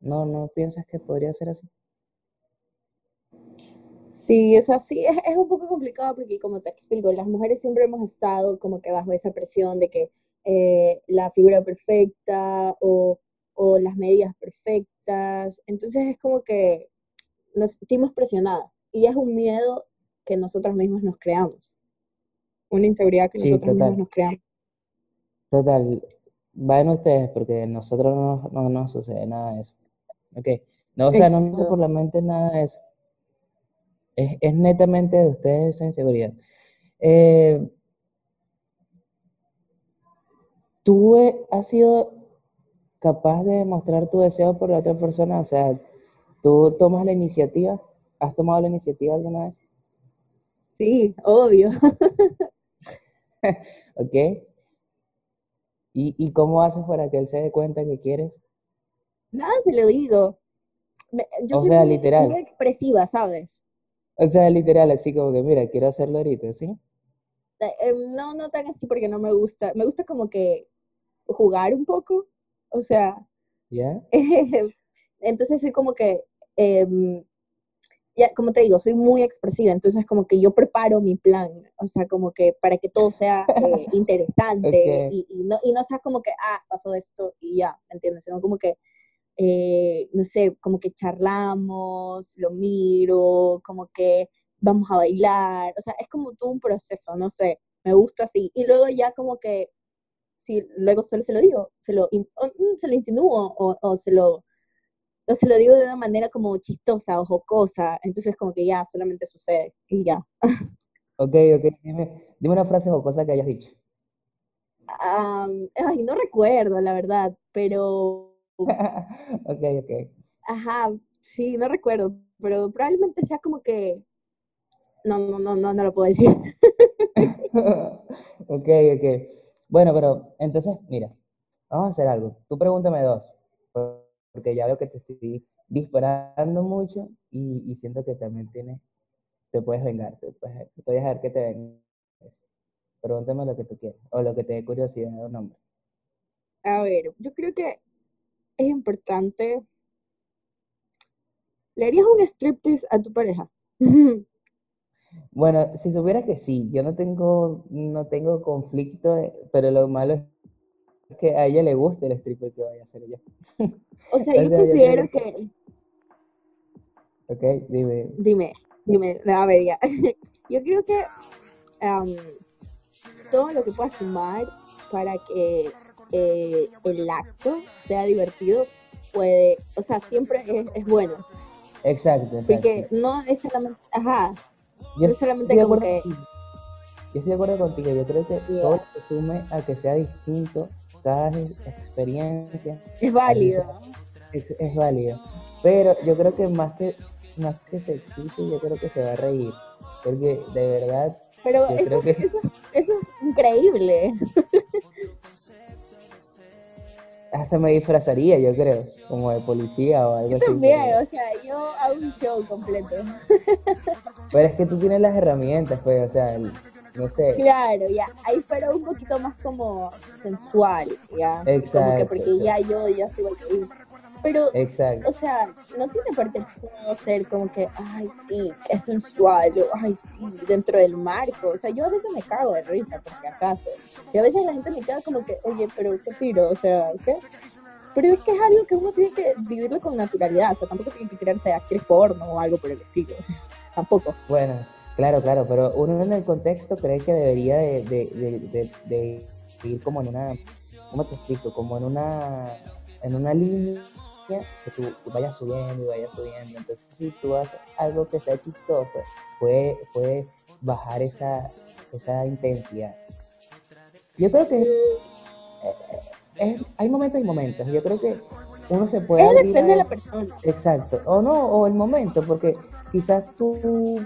No, ¿no piensas que podría ser así? Sí, es así, es, es un poco complicado porque como te explico, las mujeres siempre hemos estado como que bajo esa presión de que eh, la figura perfecta o, o las medidas perfectas, entonces es como que nos sentimos presionadas y es un miedo que nosotros mismos nos creamos, una inseguridad que Sí, nosotros mismos total. nos creamos. Total, vayan ustedes porque nosotros no, no nos sucede nada de eso. ¿Ok? No, o sea, no nos pasa por la mente nada de eso. Es, es netamente de ustedes esa inseguridad. Eh, ¿tú has sido capaz de demostrar tu deseo por la otra persona? O sea, ¿tú tomas la iniciativa? ¿Has tomado la iniciativa alguna vez? Sí, obvio. ¿Ok? ¿Y, y cómo haces para que él se dé cuenta que quieres? Nada se lo digo. Me- yo O soy sea, muy, literal. muy expresiva, ¿sabes? O sea, literal, así como que, mira, quiero hacerlo ahorita, ¿sí? Eh, eh, no, no tan así porque no me gusta. Me gusta como que jugar un poco. O sea, ¿Ya? entonces soy como que, em, ya, como te digo, soy muy expresiva. Entonces como que yo preparo mi plan. O sea, como que para que todo sea eh, interesante y no, y no sea como que, ah, pasó esto y ya, ¿me entiendes? Sino como que, eh, no sé, como que charlamos, lo miro, como que vamos a bailar. O sea, es como todo un proceso, no sé, me gusta así. Y luego ya como que si luego solo se lo digo, se lo, in- o, mm, se lo insinúo o, o se lo, o se lo digo de una manera como chistosa o jocosa, entonces como que ya solamente sucede y ya. Ok, ok, dime, dime una frase jocosa que hayas dicho. Am, ay, no recuerdo, la verdad, pero, Ok, ok. ajá, sí, no recuerdo, pero probablemente sea como que, no, no, no, no, no lo puedo decir. Ok, ok. Bueno, pero entonces, mira, vamos a hacer algo. Tú pregúntame dos, por- porque ya veo que te estoy disparando mucho y, y siento que también tienes, te puedes vengar, te, puedes- te voy a dejar que te vengues. Pregúntame lo que tú quieras, o lo que te dé curiosidad de un hombre. A ver, yo creo que es importante, ¿le harías un striptease a tu pareja? Bueno, si supieras que sí, yo no tengo, no tengo conflicto, pero lo malo es que a ella le gusta el stripper que vaya a hacer yo. O sea, O yo sea, considero que, ok, dime, dime, dime, a ver, ya, yo creo que am, todo lo que pueda sumar para que eh, el acto sea divertido puede, o sea, siempre es, es bueno, exacto, exacto. porque no es solamente, ajá, Yo no es solamente de como acuerdo que, contigo, yo estoy de acuerdo contigo, yo creo que todo que sume a que sea distinto, cada ex- experiencia, es válido, es, es válido. Pero yo creo que más que, más que se excite, yo creo que se va a reír, porque de verdad, pero eso, que eso, eso es increíble, hasta me disfrazaría, yo creo, como de policía o algo yo así, también, o sea, yo hago un show completo, Pero es que tú tienes las herramientas, pues, o sea, no sé, claro, ya, ahí fuera un poquito más como sensual, ya, como que exacto, porque exacto, ya yo ya soy pero exacto, o sea, no tiene por qué ser como que, ay, sí, qué sensual, o ay, sí, dentro del marco. O sea, yo a veces me cago de risa, por si acaso. Y a veces la gente me queda como que, oye, pero qué tiro, o sea, ¿qué? Pero es que es algo que uno tiene que vivirlo con naturalidad, o sea, tampoco tiene que creerse actriz porno o algo por el estilo, o sea, tampoco. Bueno, claro, claro, pero uno en el contexto cree que debería de, de, de, de- de ir como en una, ¿cómo te explico? Como en una, en una línea que tú, vayas subiendo y vayas subiendo. Entonces, si tú haces algo que sea chistoso, puede, puede bajar esa, esa intensidad. Yo creo que eh, es- hay momentos y momentos. Yo creo que uno se puede abrir depende de la persona. Exacto, o no, o el momento, porque quizás tú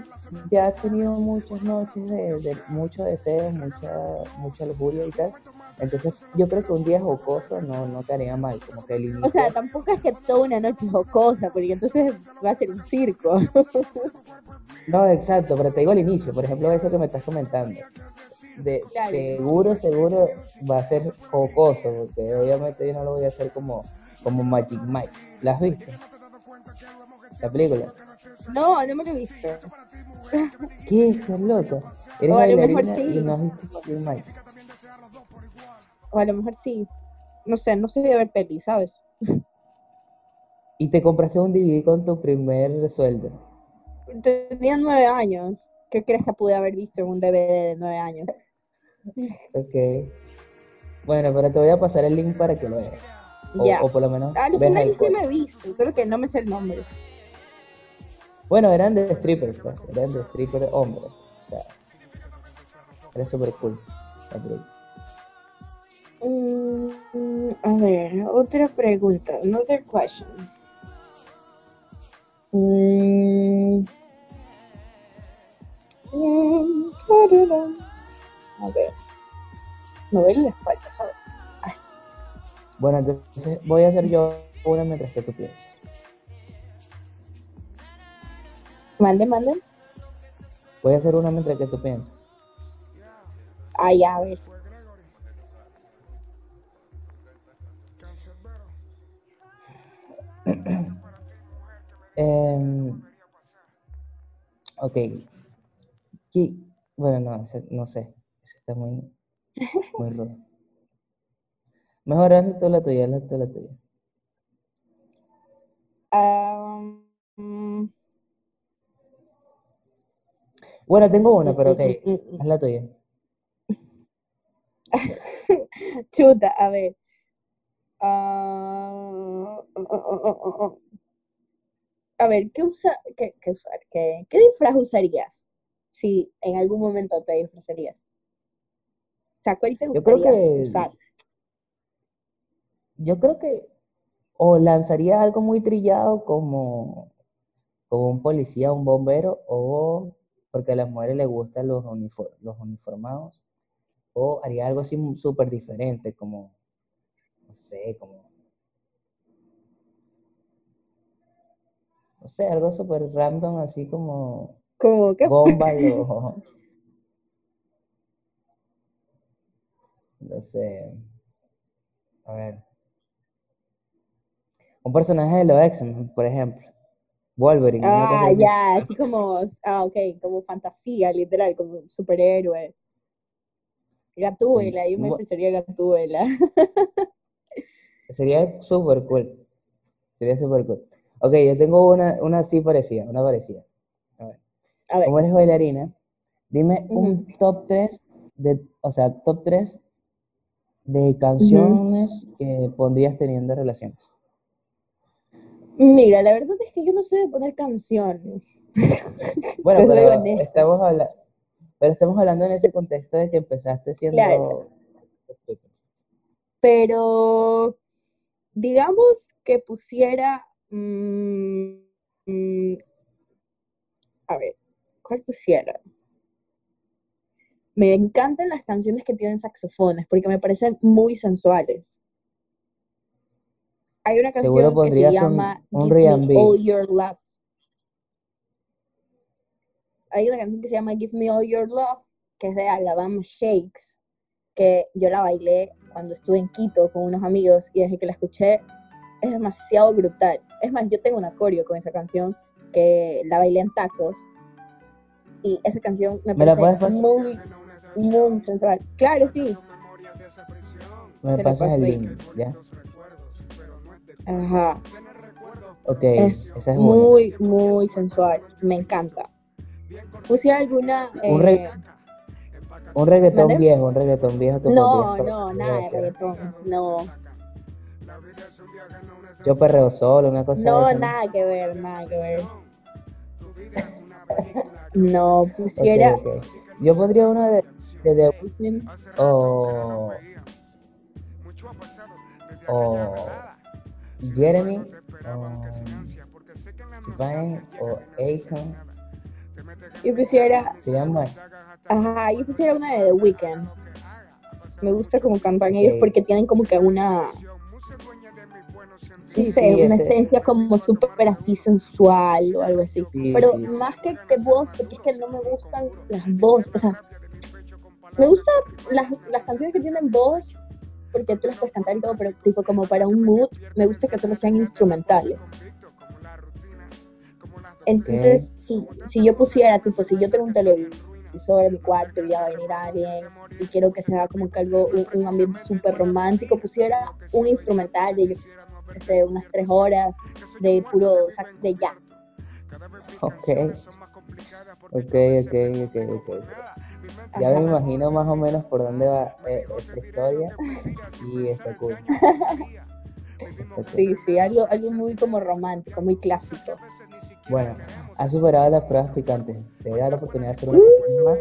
ya has tenido muchas noches de, de mucho deseo, mucha, mucha lujuria y tal. Entonces, yo creo que un día jocoso no, no te haría mal, como que el inicio... O sea, tampoco es que toda una noche jocosa, porque entonces va a ser un circo. No, exacto, pero te digo al inicio, por ejemplo, eso que me estás comentando. De, Claro. Seguro, seguro va a ser jocoso, porque obviamente yo no lo voy a hacer como, como Magic Mike. ¿La has visto? La película. No, no me lo he visto. ¿Qué? ¿Estás loca? Eres O a lo mejor sí. y no has visto Magic Mike. O a lo mejor sí. No sé, no sé de ver peli, ¿sabes? Y te compraste un DVD con tu primer sueldo. Tenía nueve años. ¿Qué crees que pude haber visto en un DVD de nueve años? Ok. Bueno, pero te voy a pasar el link para que lo veas. O, Ya. o por lo menos A los veas finales el sí lo he visto, solo que no me sé el nombre. Bueno, eran de strippers, pues. Eran de strippers hombres. O sea, era súper cool. la película. Mm, a ver, otra pregunta, another question. Mm, mm. A ver, me duele la espalda, ¿sabes? Bueno, entonces voy a hacer yo una mientras que tú piensas. Mande, mande. Voy a hacer una mientras que tú piensas. Ya, a ver. Em, ok. ¿Qué- Bueno, no, no sé. Ese está muy, muy rudo. Mejor hazle tú la tuya, hazle tú la tuya. Mm, Bueno, tengo una, pero ok. mm, mm. Haz la tuya. Chuta, a ver. Mm, mm, mm. A ver, ¿qué usa, qué, qué usar? ¿Qué, qué disfraz usarías? Si en algún momento te disfrazarías. O sea, ¿cuál te Yo creo gustaría que- usar? Yo creo que o lanzaría algo muy trillado como, como un policía, un bombero, o porque a las mujeres les gustan los, unifor- los uniformados, o haría algo así súper diferente, como, no sé, como, no sé, algo súper random, así como Como que Gumball o, no sé, a ver, un personaje de los X-Men, por ejemplo, Wolverine, Ah, ya, así como, ah, ok, como fantasía, literal, como superhéroes. Gatúbela, yo me disfrazaría Gatúbela. Sería súper cool. Sería súper cool. Ok, yo tengo una, una así parecida, una parecida. A ver. A ver, Como eres bailarina, dime un top 3 de, o sea, top 3 de canciones que pondrías teniendo relaciones. mira, la verdad es que yo no sé de poner canciones. Bueno, pero estamos hablando, pero estamos hablando en ese contexto de que empezaste siendo Claro. Pero digamos que pusiera, mm, mm, a ver, ¿cuál pusiera? Me encantan las canciones que tienen saxofones porque me parecen muy sensuales. Hay una canción que se un- llama un Give Me. All Your Love. Hay una canción que se llama Give Me All Your Love, que es de Alabama Shakes, que yo la bailé cuando estuve en Quito con unos amigos y desde que la escuché es demasiado brutal. Es más, yo tengo una coreo con esa canción que la bailé en tacos y esa canción me ¿Me parece muy, muy sensual. Claro, sí. Me pasas el link, ¿ya? Ajá. Ok, Es esa es una. muy, muy sensual. Me encanta. Puse alguna. Un eh, Un reggaetón viejo, un reggaetón viejo. no, no, nada de reggaetón. No, Yo perreo solo, una cosa no, de nada que ver, nada que ver. No, pusiera. Yo pondría una de, de The Weeknd o, o Jeremy o o Akon. Yo pusiera, Se llama ajá, yo pusiera una de The Weeknd. Me gusta como cantan ellos porque tienen como que una, Sí, sé, sí, una ese- esencia como súper así sensual o algo así. Sí, Pero más que, que voz, porque es que no me gustan las voces, o sea, me gustan las, las canciones que tienen voz, porque tú las puedes cantar y todo, pero tipo como para un mood, me gusta que solo sean instrumentales. Entonces, si, si yo pusiera, tipo, si yo tengo un televisor en mi cuarto y va a venir alguien y quiero que sea como que algo, un, un ambiente súper romántico, pusiera un instrumental de, qué sé, unas tres horas de puro sax de jazz. Ok. Ok, ok, ok, ok. Ya me imagino más o menos por dónde va eh, esa historia y está cool. Sí, sí, algo, algo muy como romántico, muy clásico. Bueno, has superado las pruebas picantes. Te voy a dar la oportunidad de hacer una pequeña más.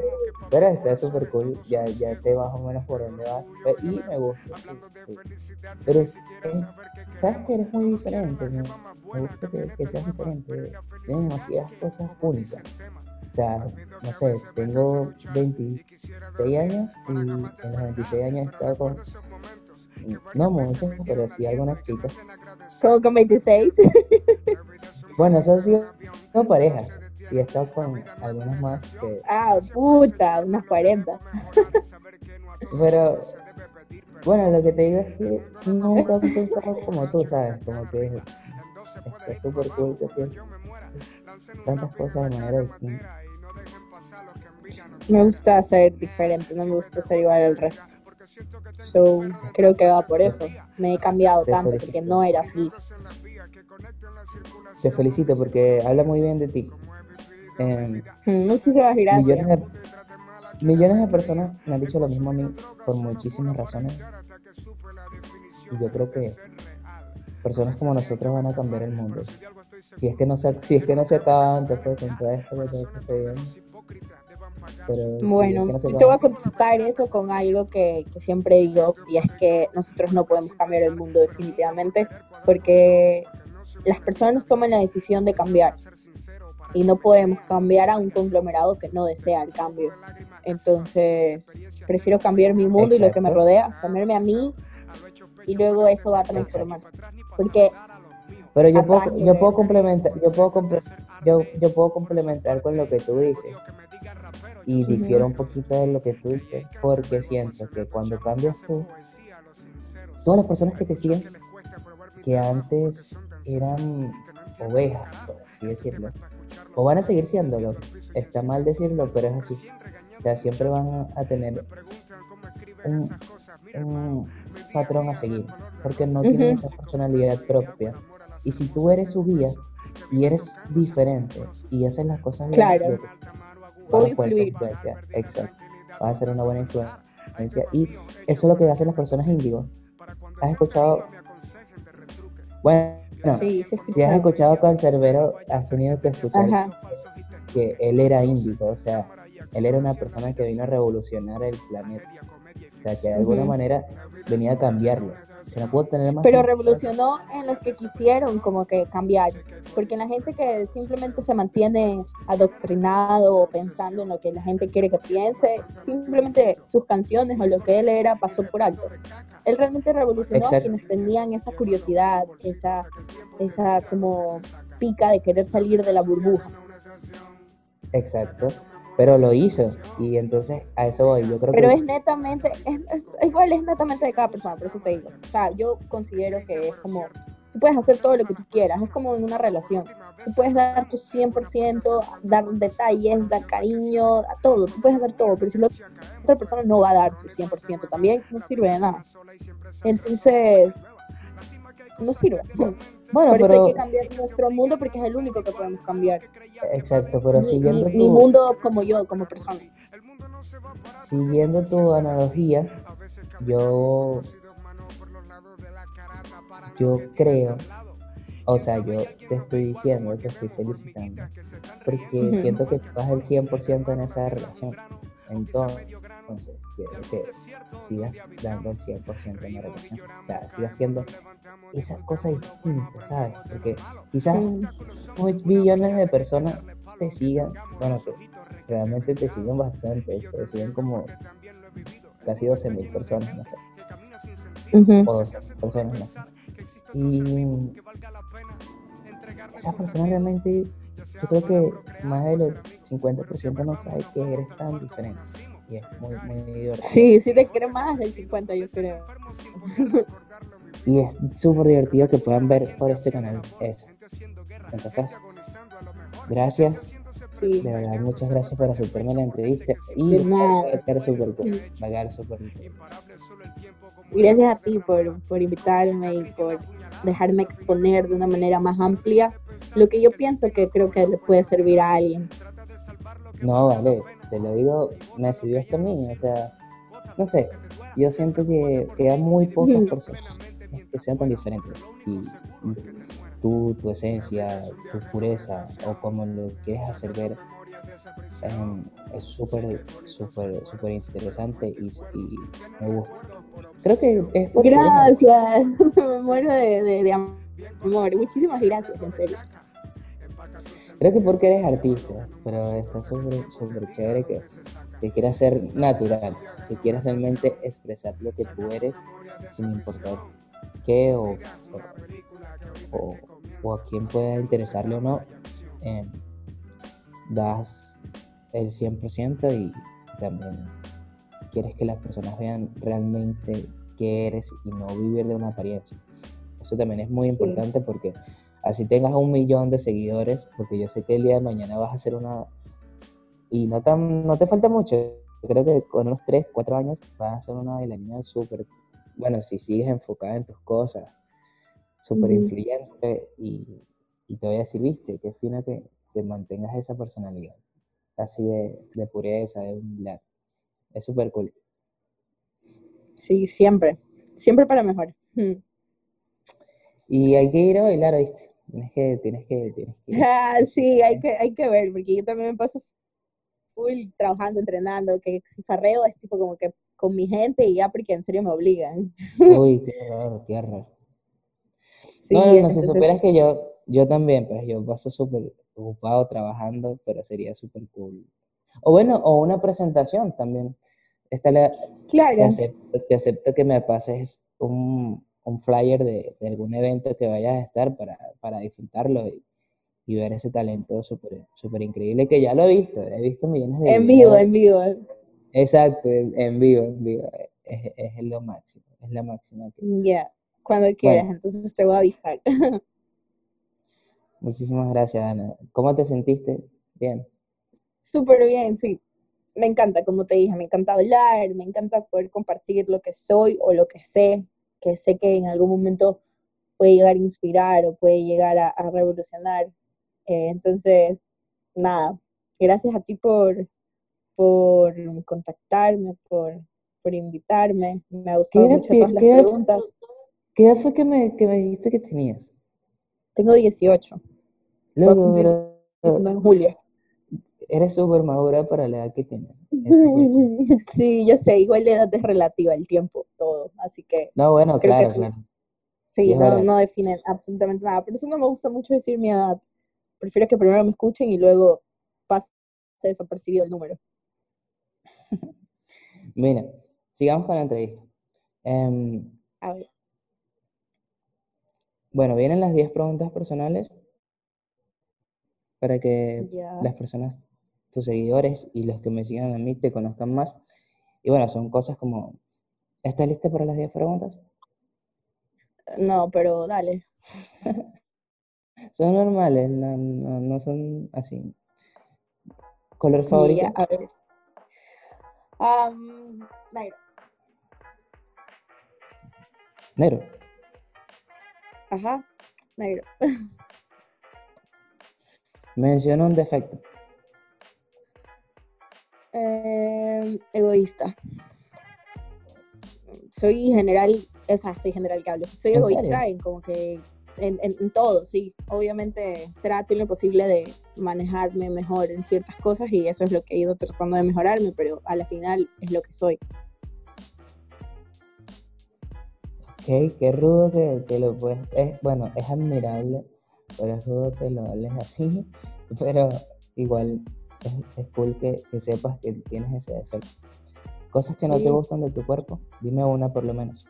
Pero está súper cool. Ya, ya sé más o menos por dónde vas. Y me gusta. sí, sí. Pero es- es- sabes que eres muy diferente. Me, me gusta que, que seas diferente. Tienes demasiadas cosas únicas. O sea, no sé, tengo 26 años y en los 26 años he estado con. No muchas, pero sí algunas chicas. Como con 26. Bueno, eso ha sido no parejas. Y he estado con algunas más que. ah, puta, unas 40. Pero, bueno, lo que te digo es que nunca he pensado como tú, ¿sabes? Como que está súper cool que pienses tantas cosas de manera distinta. Me gusta ser diferente, no me gusta ser igual al resto. So, creo que va por eso. Me he cambiado Te tanto felicito. porque no era así. Te felicito porque habla muy bien de ti. Em, Mm, Muchísimas gracias. millones, de, millones de personas me han dicho lo mismo a mí por muchísimas razones. Y yo creo que personas como nosotros van a cambiar el mundo. Si es que no se, si es que no se acaba antes pues, con todo esto que está sucediendo. Pero Bueno, no te voy a contestar eso con algo que, que siempre digo, y es que nosotros no podemos cambiar el mundo definitivamente, porque las personas toman la decisión de cambiar y no podemos cambiar a un conglomerado que no desea el cambio. Entonces, prefiero cambiar mi mundo y lo que me rodea, cambiarme a mí y luego eso va a transformarse. Porque Pero yo puedo, ataque. yo puedo complementar, yo puedo yo, yo puedo complementar con lo que tú dices. Y difiero un poquito de lo que tú dices, porque siento que cuando cambias tú, todas las personas que te siguen, que antes eran ovejas, por así decirlo, o van a seguir siéndolo, está mal decirlo, pero es así. O sea, siempre van a tener un, un patrón a seguir, porque no tienen Ujú. esa personalidad propia. Y si tú eres su guía y eres diferente y haces las cosas bien, Claro. Puedo influir. influencia. Exacto. Vas a ser una buena influencia. Y eso es lo que hacen las personas índigo. ¿Has escuchado? Bueno, sí, sí, si has escuchado Cancerbero, has tenido que escuchar Ajá. que él era índigo, o sea, él era una persona que vino a revolucionar el planeta. O sea, que de alguna manera venía a cambiarlo. Tener más Pero revolucionó en los que quisieron como que cambiar, porque en la gente que simplemente se mantiene adoctrinado o pensando en lo que la gente quiere que piense, simplemente sus canciones o lo que él era pasó por alto. Él realmente revolucionó a Exacto. quienes tenían esa curiosidad, esa, esa como pica de querer salir de la burbuja. Exacto. Pero lo hizo. Y entonces a eso voy. Yo creo Pero que es netamente, es, es- igual es netamente de cada persona, por eso te digo. O sea, yo considero que es como, tú puedes hacer todo lo que tú quieras, es como en una relación. Tú puedes dar tu 100%, dar detalles, dar cariño, a todo, tú puedes hacer todo, pero si la otra persona no va a dar su 100%, también no sirve de nada. Entonces, no sirve. Bueno, Por eso pero hay que cambiar nuestro mundo porque es el único que podemos cambiar. exacto, pero Mi, siguiendo mi- mi tu, mundo como yo, como persona. siguiendo tu analogía, yo yo creo, o sea, yo te estoy diciendo, te estoy felicitando, porque siento que tú das el 100% en esa relación. Entonces, quiero que sigas dando el 100% en la relación. O sea, sigas haciendo esas cosas distintas, ¿sabes? Porque quizás muchos millones de personas te sigan, bueno, que realmente te siguen bastante, te siguen como casi 12 mil personas, no sé. O 12 personas, no sé. Y esas personas realmente, yo creo que más del 50% no sabe que eres tan diferente. Y es muy, muy divertido. Sí, sí te creo más del 50, yo creo. y es súper divertido que puedan ver por este canal eso. Entonces, gracias. Sí. De verdad, muchas gracias por aceptarme la entrevista. Y va súper cool. Va a quedar súper. Gracias a ti por, por invitarme y por dejarme exponer de una manera más amplia lo que yo pienso que creo que le puede servir a alguien. No, vale, te lo digo, me sirvió esto a mí, o sea, no sé, yo siento que, que hay muy pocas Ujú. personas que sean tan diferentes y, y tú, tu esencia, tu pureza o como lo quieres hacer ver em, es súper, súper, súper interesante y, y me gusta. Creo que es porque Gracias, me muero de, de- de amor. Muchísimas gracias, en serio. Creo que porque eres artista, pero está súper chévere que, que quieras ser natural, que quieras realmente expresar lo que tú eres sin importar qué o, o, o- o a quién pueda interesarle o no. eh, das el 100% y también quieres que las personas vean realmente qué eres y no vivir de una apariencia. Eso también es muy Sí. importante porque así tengas un millón de seguidores, porque yo sé que el día de mañana vas a hacer una... Y no, tan, no te falta mucho, creo que con unos 3, 4 años vas a ser una bailarina súper... Bueno, si sigues enfocada en tus cosas, súper influyente y, y te voy a decir, viste, qué fino que, que mantengas esa personalidad, así de, de pureza, de humildad. Es súper cool. Sí, siempre. Siempre para mejor. Mm. Y hay que ir a bailar, ¿viste? Tienes que, tienes que, tienes que ir. Ah, sí, hay que, hay que ver, porque yo también me paso full trabajando, entrenando, que si farreo es tipo como que con mi gente y ya porque en serio me obligan. Uy, qué raro, qué raro. Sí, No, no, no, si supieras que yo, yo también, pues yo paso súper ocupado trabajando, pero sería súper cool. O bueno, o una presentación también. Esta la, te claro, acepto, te acepto que me pases un, un flyer de, de algún evento que vayas a estar para, para disfrutarlo y, y ver ese talento súper súper increíble que ya lo he visto, he visto millones de en vivo, en vivo. Exacto, en, vivo, en vivo. Es, es lo máximo, es la máxima. que- Ya, cuando quieras, entonces te voy a avisar. Muchísimas gracias, Ana. ¿Cómo te sentiste? Bien. Súper bien, sí. Me encanta, como te dije, me encanta hablar, me encanta poder compartir lo que soy o lo que sé, que sé que en algún momento puede llegar a inspirar o puede llegar a, a revolucionar. Eh, entonces, nada, gracias a ti por, por contactarme, por, por invitarme. Me ha gustado ¿Qué, mucho todas las qué- preguntas. qué edad fue que me, que me dijiste que tenías? Tengo 18, voy a Loco, cumplir pero 19 en julio. Eres súper madura para la edad que tienes. Sí, yo sé, igual la edad es relativa, el tiempo, todo, así que No, bueno, que claro, sí. claro. sí, no, no definen absolutamente nada. Por eso no me gusta mucho decir mi edad. Prefiero que primero me escuchen y luego pase desapercibido el número. Mira, sigamos con la entrevista. Em, A ver, bueno, vienen las 10 preguntas personales para que las personas, tus seguidores y los que me sigan a mí te conozcan más. Y bueno, son cosas como, ¿estás lista para las 10 preguntas? No, pero dale. Son normales, no, no, no son así. ¿Color favorito? Ya, a ver. Am, negro. Negro. Ajá, negro. Menciona un defecto. Em, egoísta. Soy general, esa, soy general que hablo. Soy ¿En egoísta serio? en como que en, en- en todo, sí. Obviamente trato en lo posible de, manejarme mejor en ciertas cosas y eso es lo que he ido tratando de mejorarme, pero a la final es lo que soy. Ok, qué rudo que, que lo puedes. Es, bueno, es admirable, pero es rudo que lo hables así, pero igual es, es cool que, que sepas que tienes ese defecto. Cosas que no te gustan de tu cuerpo, dime una por lo menos.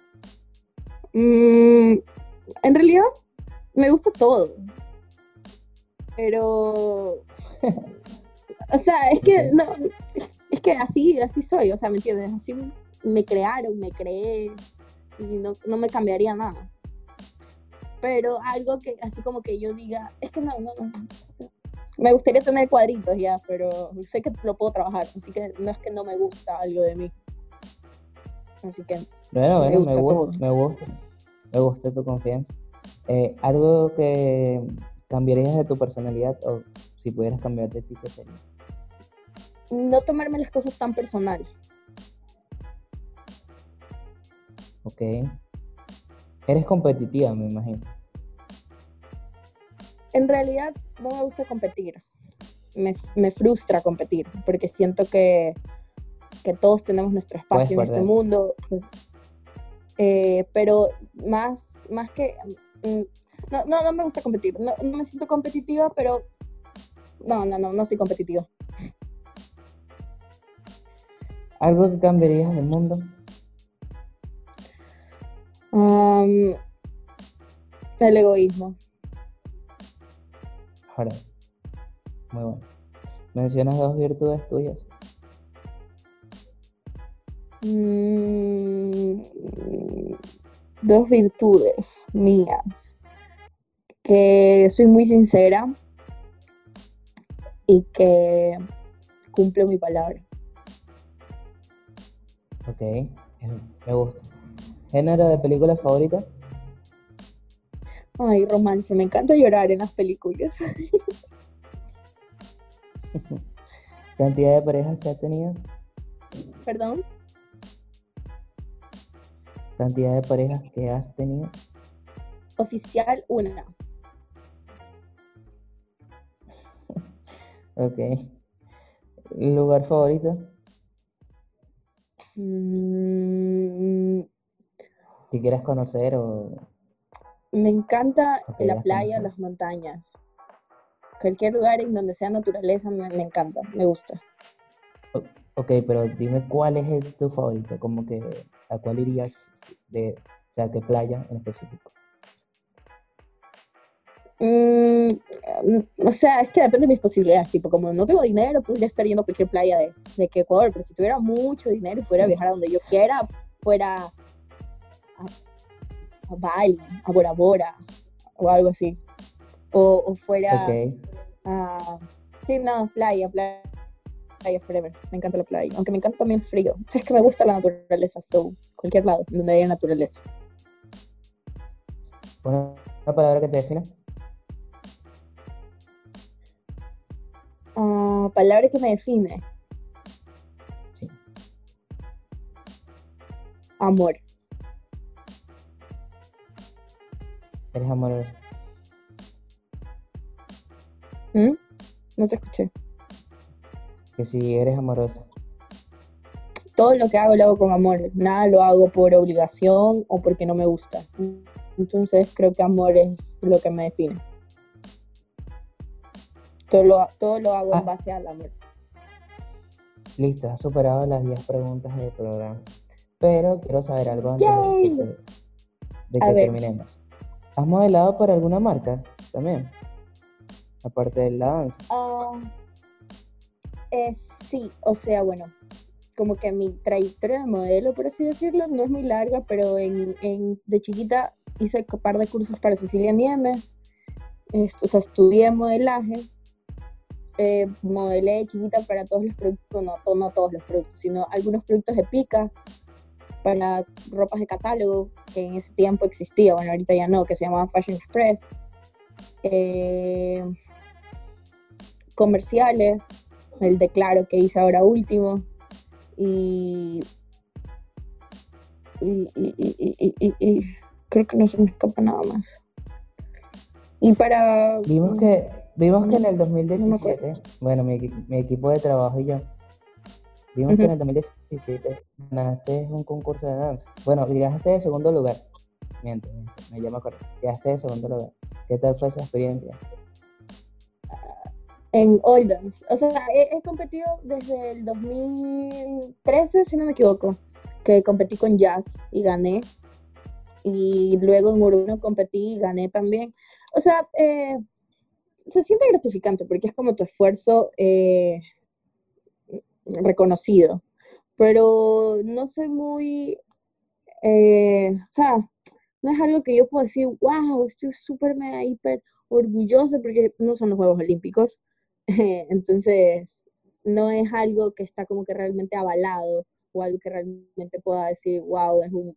Mm, en realidad me gusta todo, pero, o sea, es que no, es que así, así soy, o sea, ¿me entiendes? Así me crearon, me creé y no, no me cambiaría nada. Pero algo que así como que yo diga, es que no, no, no. Me gustaría tener cuadritos ya, pero sé que lo puedo trabajar, así que no es que no me gusta algo de mí. Así que Bueno, bueno, me gusta me gusta, me gusta tu confianza. Eh, algo que cambiarías de tu personalidad o si pudieras cambiar de ti, ¿qué sería? no tomarme las cosas tan personal. Ok. Eres competitiva, me imagino. En realidad no me gusta competir. Me, me frustra competir porque siento que, que todos tenemos nuestro espacio en este mundo. Eh, pero más, más que... mm, No, no, no me gusta competir. No, no me siento competitiva, pero... No, no, no, no soy competitiva. Algo que cambiarías del mundo. Am, el egoísmo. Muy bueno. Mencionas dos virtudes tuyas. Mm, dos virtudes mías. Que soy muy sincera y que cumplo mi palabra. Ok, eh, me gusta. ¿Género de película favorita? Ay, romance, me encanta llorar en las películas. ¿Cantidad de parejas que has tenido? Perdón. ¿Cantidad de parejas que has tenido? Oficial, una. Ok. ¿Lugar favorito? Mm, Que quieras conocer o... me encanta la ya playa, las montañas. Cualquier lugar en donde sea naturaleza me, me encanta, me gusta. Ok, pero dime cuál es el- tu favorito, como que a cuál irías de, o sea, qué playa en específico. Mm, o sea, es que depende de mis posibilidades. Tipo, como no tengo dinero, podría estar yendo a cualquier playa de, de Ecuador. Pero si tuviera mucho dinero y pudiera viajar a donde yo quiera, fuera a, a Bali, a Bora Bora o algo así. O, o fuera a. Sí, no, playa, playa, playa forever. Me encanta la playa. Aunque me encanta también el frío. O sea, es que me gusta la naturaleza. So, cualquier lado donde haya naturaleza. una, una palabra que te defina. Ah, palabra que me define: Sí. amor. Eres amoroso. ¿Mm? No te escuché. Que si eres amorosa. todo lo que hago lo hago con amor, nada lo hago por obligación o porque no me gusta. Entonces creo que amor es lo que me define. Todo lo, todo lo hago Ah. en base al amor. Listo, has superado las 10 preguntas del programa. Pero quiero saber algo antes de que, de terminemos. ¿Has modelado por alguna marca también? Aparte de la danza. Ah, eh, sí, o sea, bueno, como que mi trayectoria de modelo, por así decirlo, no es muy larga, pero en, en- de chiquita hice un par de cursos para Cecilia Niemes, esto, o sea, estudié modelaje, eh, modelé de chiquita para todos los productos, no, to- no todos los productos, sino algunos productos de pica, para ropas de catálogo, que en ese tiempo existía, bueno, ahorita ya no, que se llamaba Fashion Express. Eh, comerciales, el declaro que hice ahora último, y, y, y- y- y- y- y- y creo que no se me escapa nada más. Y para... Vimos que Vimos que en el 2017, bueno, mi, mi equipo de trabajo y yo, vimos que en el 2017 ganaste un concurso de danza. Bueno, llegaste de segundo lugar. Miento, me llamo acuerdo. Llegaste de segundo lugar. ¿Qué tal fue esa experiencia? En All Dance. O sea, he, he, competido desde el 2013, si no me equivoco, que competí con jazz y gané. Y luego en Urbano competí y gané también. O sea, eh, se siente gratificante porque es como tu esfuerzo eh, reconocido. Pero no soy muy, eh, o sea, no es algo que yo puedo decir, wow, estoy súper, mega, hiper orgullosa porque no son los Juegos Olímpicos. Entonces, no es algo que está como que realmente avalado o algo que realmente pueda decir, wow, es un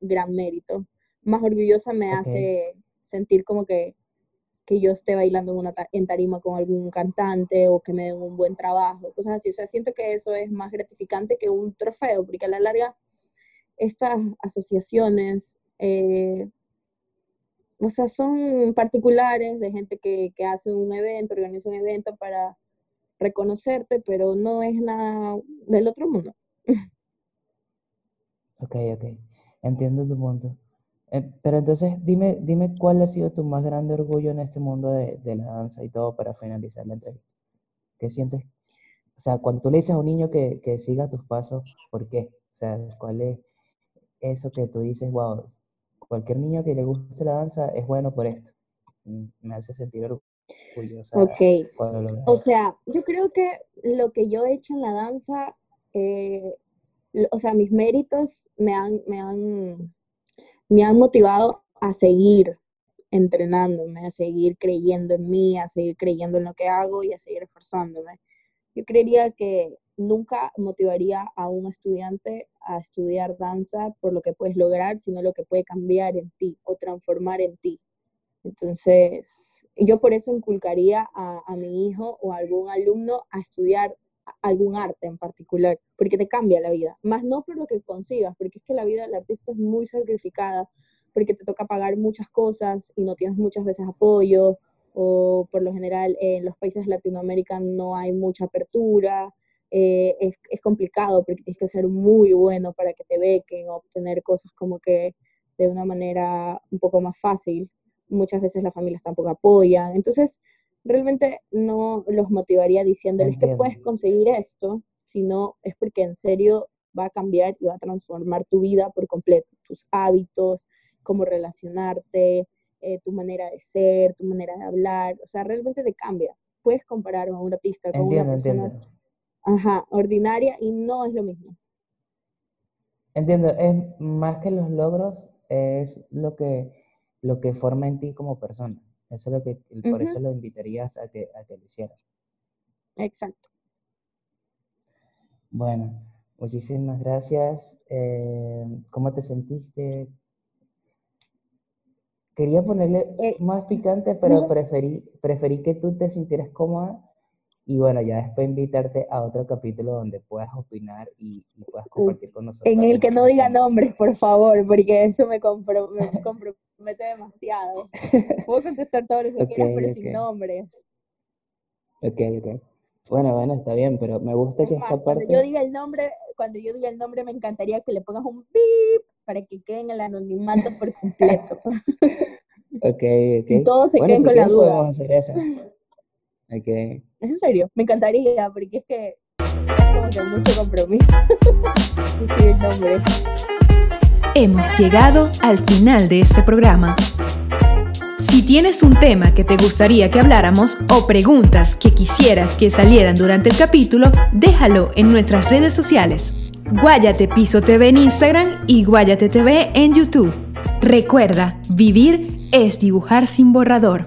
gran mérito. Más orgullosa me hace sentir como que, que yo esté bailando en, una en tarima con algún cantante o que me den un buen trabajo, cosas así. O sea, siento que eso es más gratificante que un trofeo, porque a la larga estas asociaciones, eh, o sea, son particulares de gente que, que hace un evento, organiza un evento para reconocerte, pero no es nada del otro mundo. Ok, ok. Entiendo tu punto. Eh, pero entonces, dime, dime cuál ha sido tu más grande orgullo en este mundo de, de la danza y todo para finalizar la entrevista. ¿Qué sientes? O sea, cuando tú le dices a un niño que, que siga tus pasos, ¿por qué? O sea, ¿cuál es eso que tú dices, wow, cualquier niño que le guste la danza es bueno por esto? Mm, Me hace sentir orgullosa Ok, cuando lo o sea, yo creo que lo que yo he hecho en la danza, eh, o sea, mis méritos me han, me han, me han motivado a seguir entrenándome, a seguir creyendo en mí, a seguir creyendo en lo que hago y a seguir esforzándome. Yo creería que nunca motivaría a un estudiante a estudiar danza por lo que puedes lograr, sino lo que puede cambiar en ti o transformar en ti. Entonces, yo por eso inculcaría a, a mi hijo o algún alumno a estudiar algún arte en particular, porque te cambia la vida, más no por lo que consigas, porque es que la vida del artista es muy sacrificada, porque te toca pagar muchas cosas y no tienes muchas veces apoyo, o por lo general en los países de Latinoamérica no hay mucha apertura, eh, es, complicado porque tienes que ser muy bueno para que te bequen o obtener cosas como que de una manera un poco más fácil. Muchas veces las familias tampoco apoyan. Entonces, realmente no los motivaría diciéndoles que puedes Entiendo. conseguir esto, sino es porque en serio va a cambiar y va a transformar tu vida por completo, tus hábitos, cómo relacionarte, eh, tu manera de ser, tu manera de hablar, o sea, realmente te cambia. Puedes comparar a un artista con una Entiendo, persona, entiendo. ajá, ordinaria y no es lo mismo. Entiendo, es más que los logros, es lo que, lo que forma en ti como persona. Eso es lo que, por eso lo invitarías a que, a que lo hiciera. exacto. Bueno, muchísimas gracias. Eh, ¿cómo te sentiste? Quería ponerle Eh, más picante, pero preferí, preferí que tú te sintieras cómoda y bueno, ya después invitarte a otro capítulo donde puedas opinar y, y puedas compartir con nosotros en el que no diga nombres, por favor, porque eso me, compro- me compromete demasiado. Puedo contestar todo lo que Ok, quieras, pero sin nombres. ok, ok. Bueno, bueno, está bien, pero me gusta Es que más, esta cuando yo parte... diga el nombre, cuando yo diga el nombre, me encantaría que le pongas un beep para que queden en el anonimato por completo. Ok, Y ok. todos se Bueno, queden si con la duda. hacer eso. Ok. Es en serio, me encantaría, porque es que como que mucho compromiso decir el nombre. Hemos llegado al final de este programa. Si tienes un tema que te gustaría que habláramos o preguntas que quisieras que salieran durante el capítulo, déjalo en nuestras redes sociales. Guayate Piso TV en Instagram y Guayate TV en YouTube. Recuerda, vivir es dibujar sin borrador.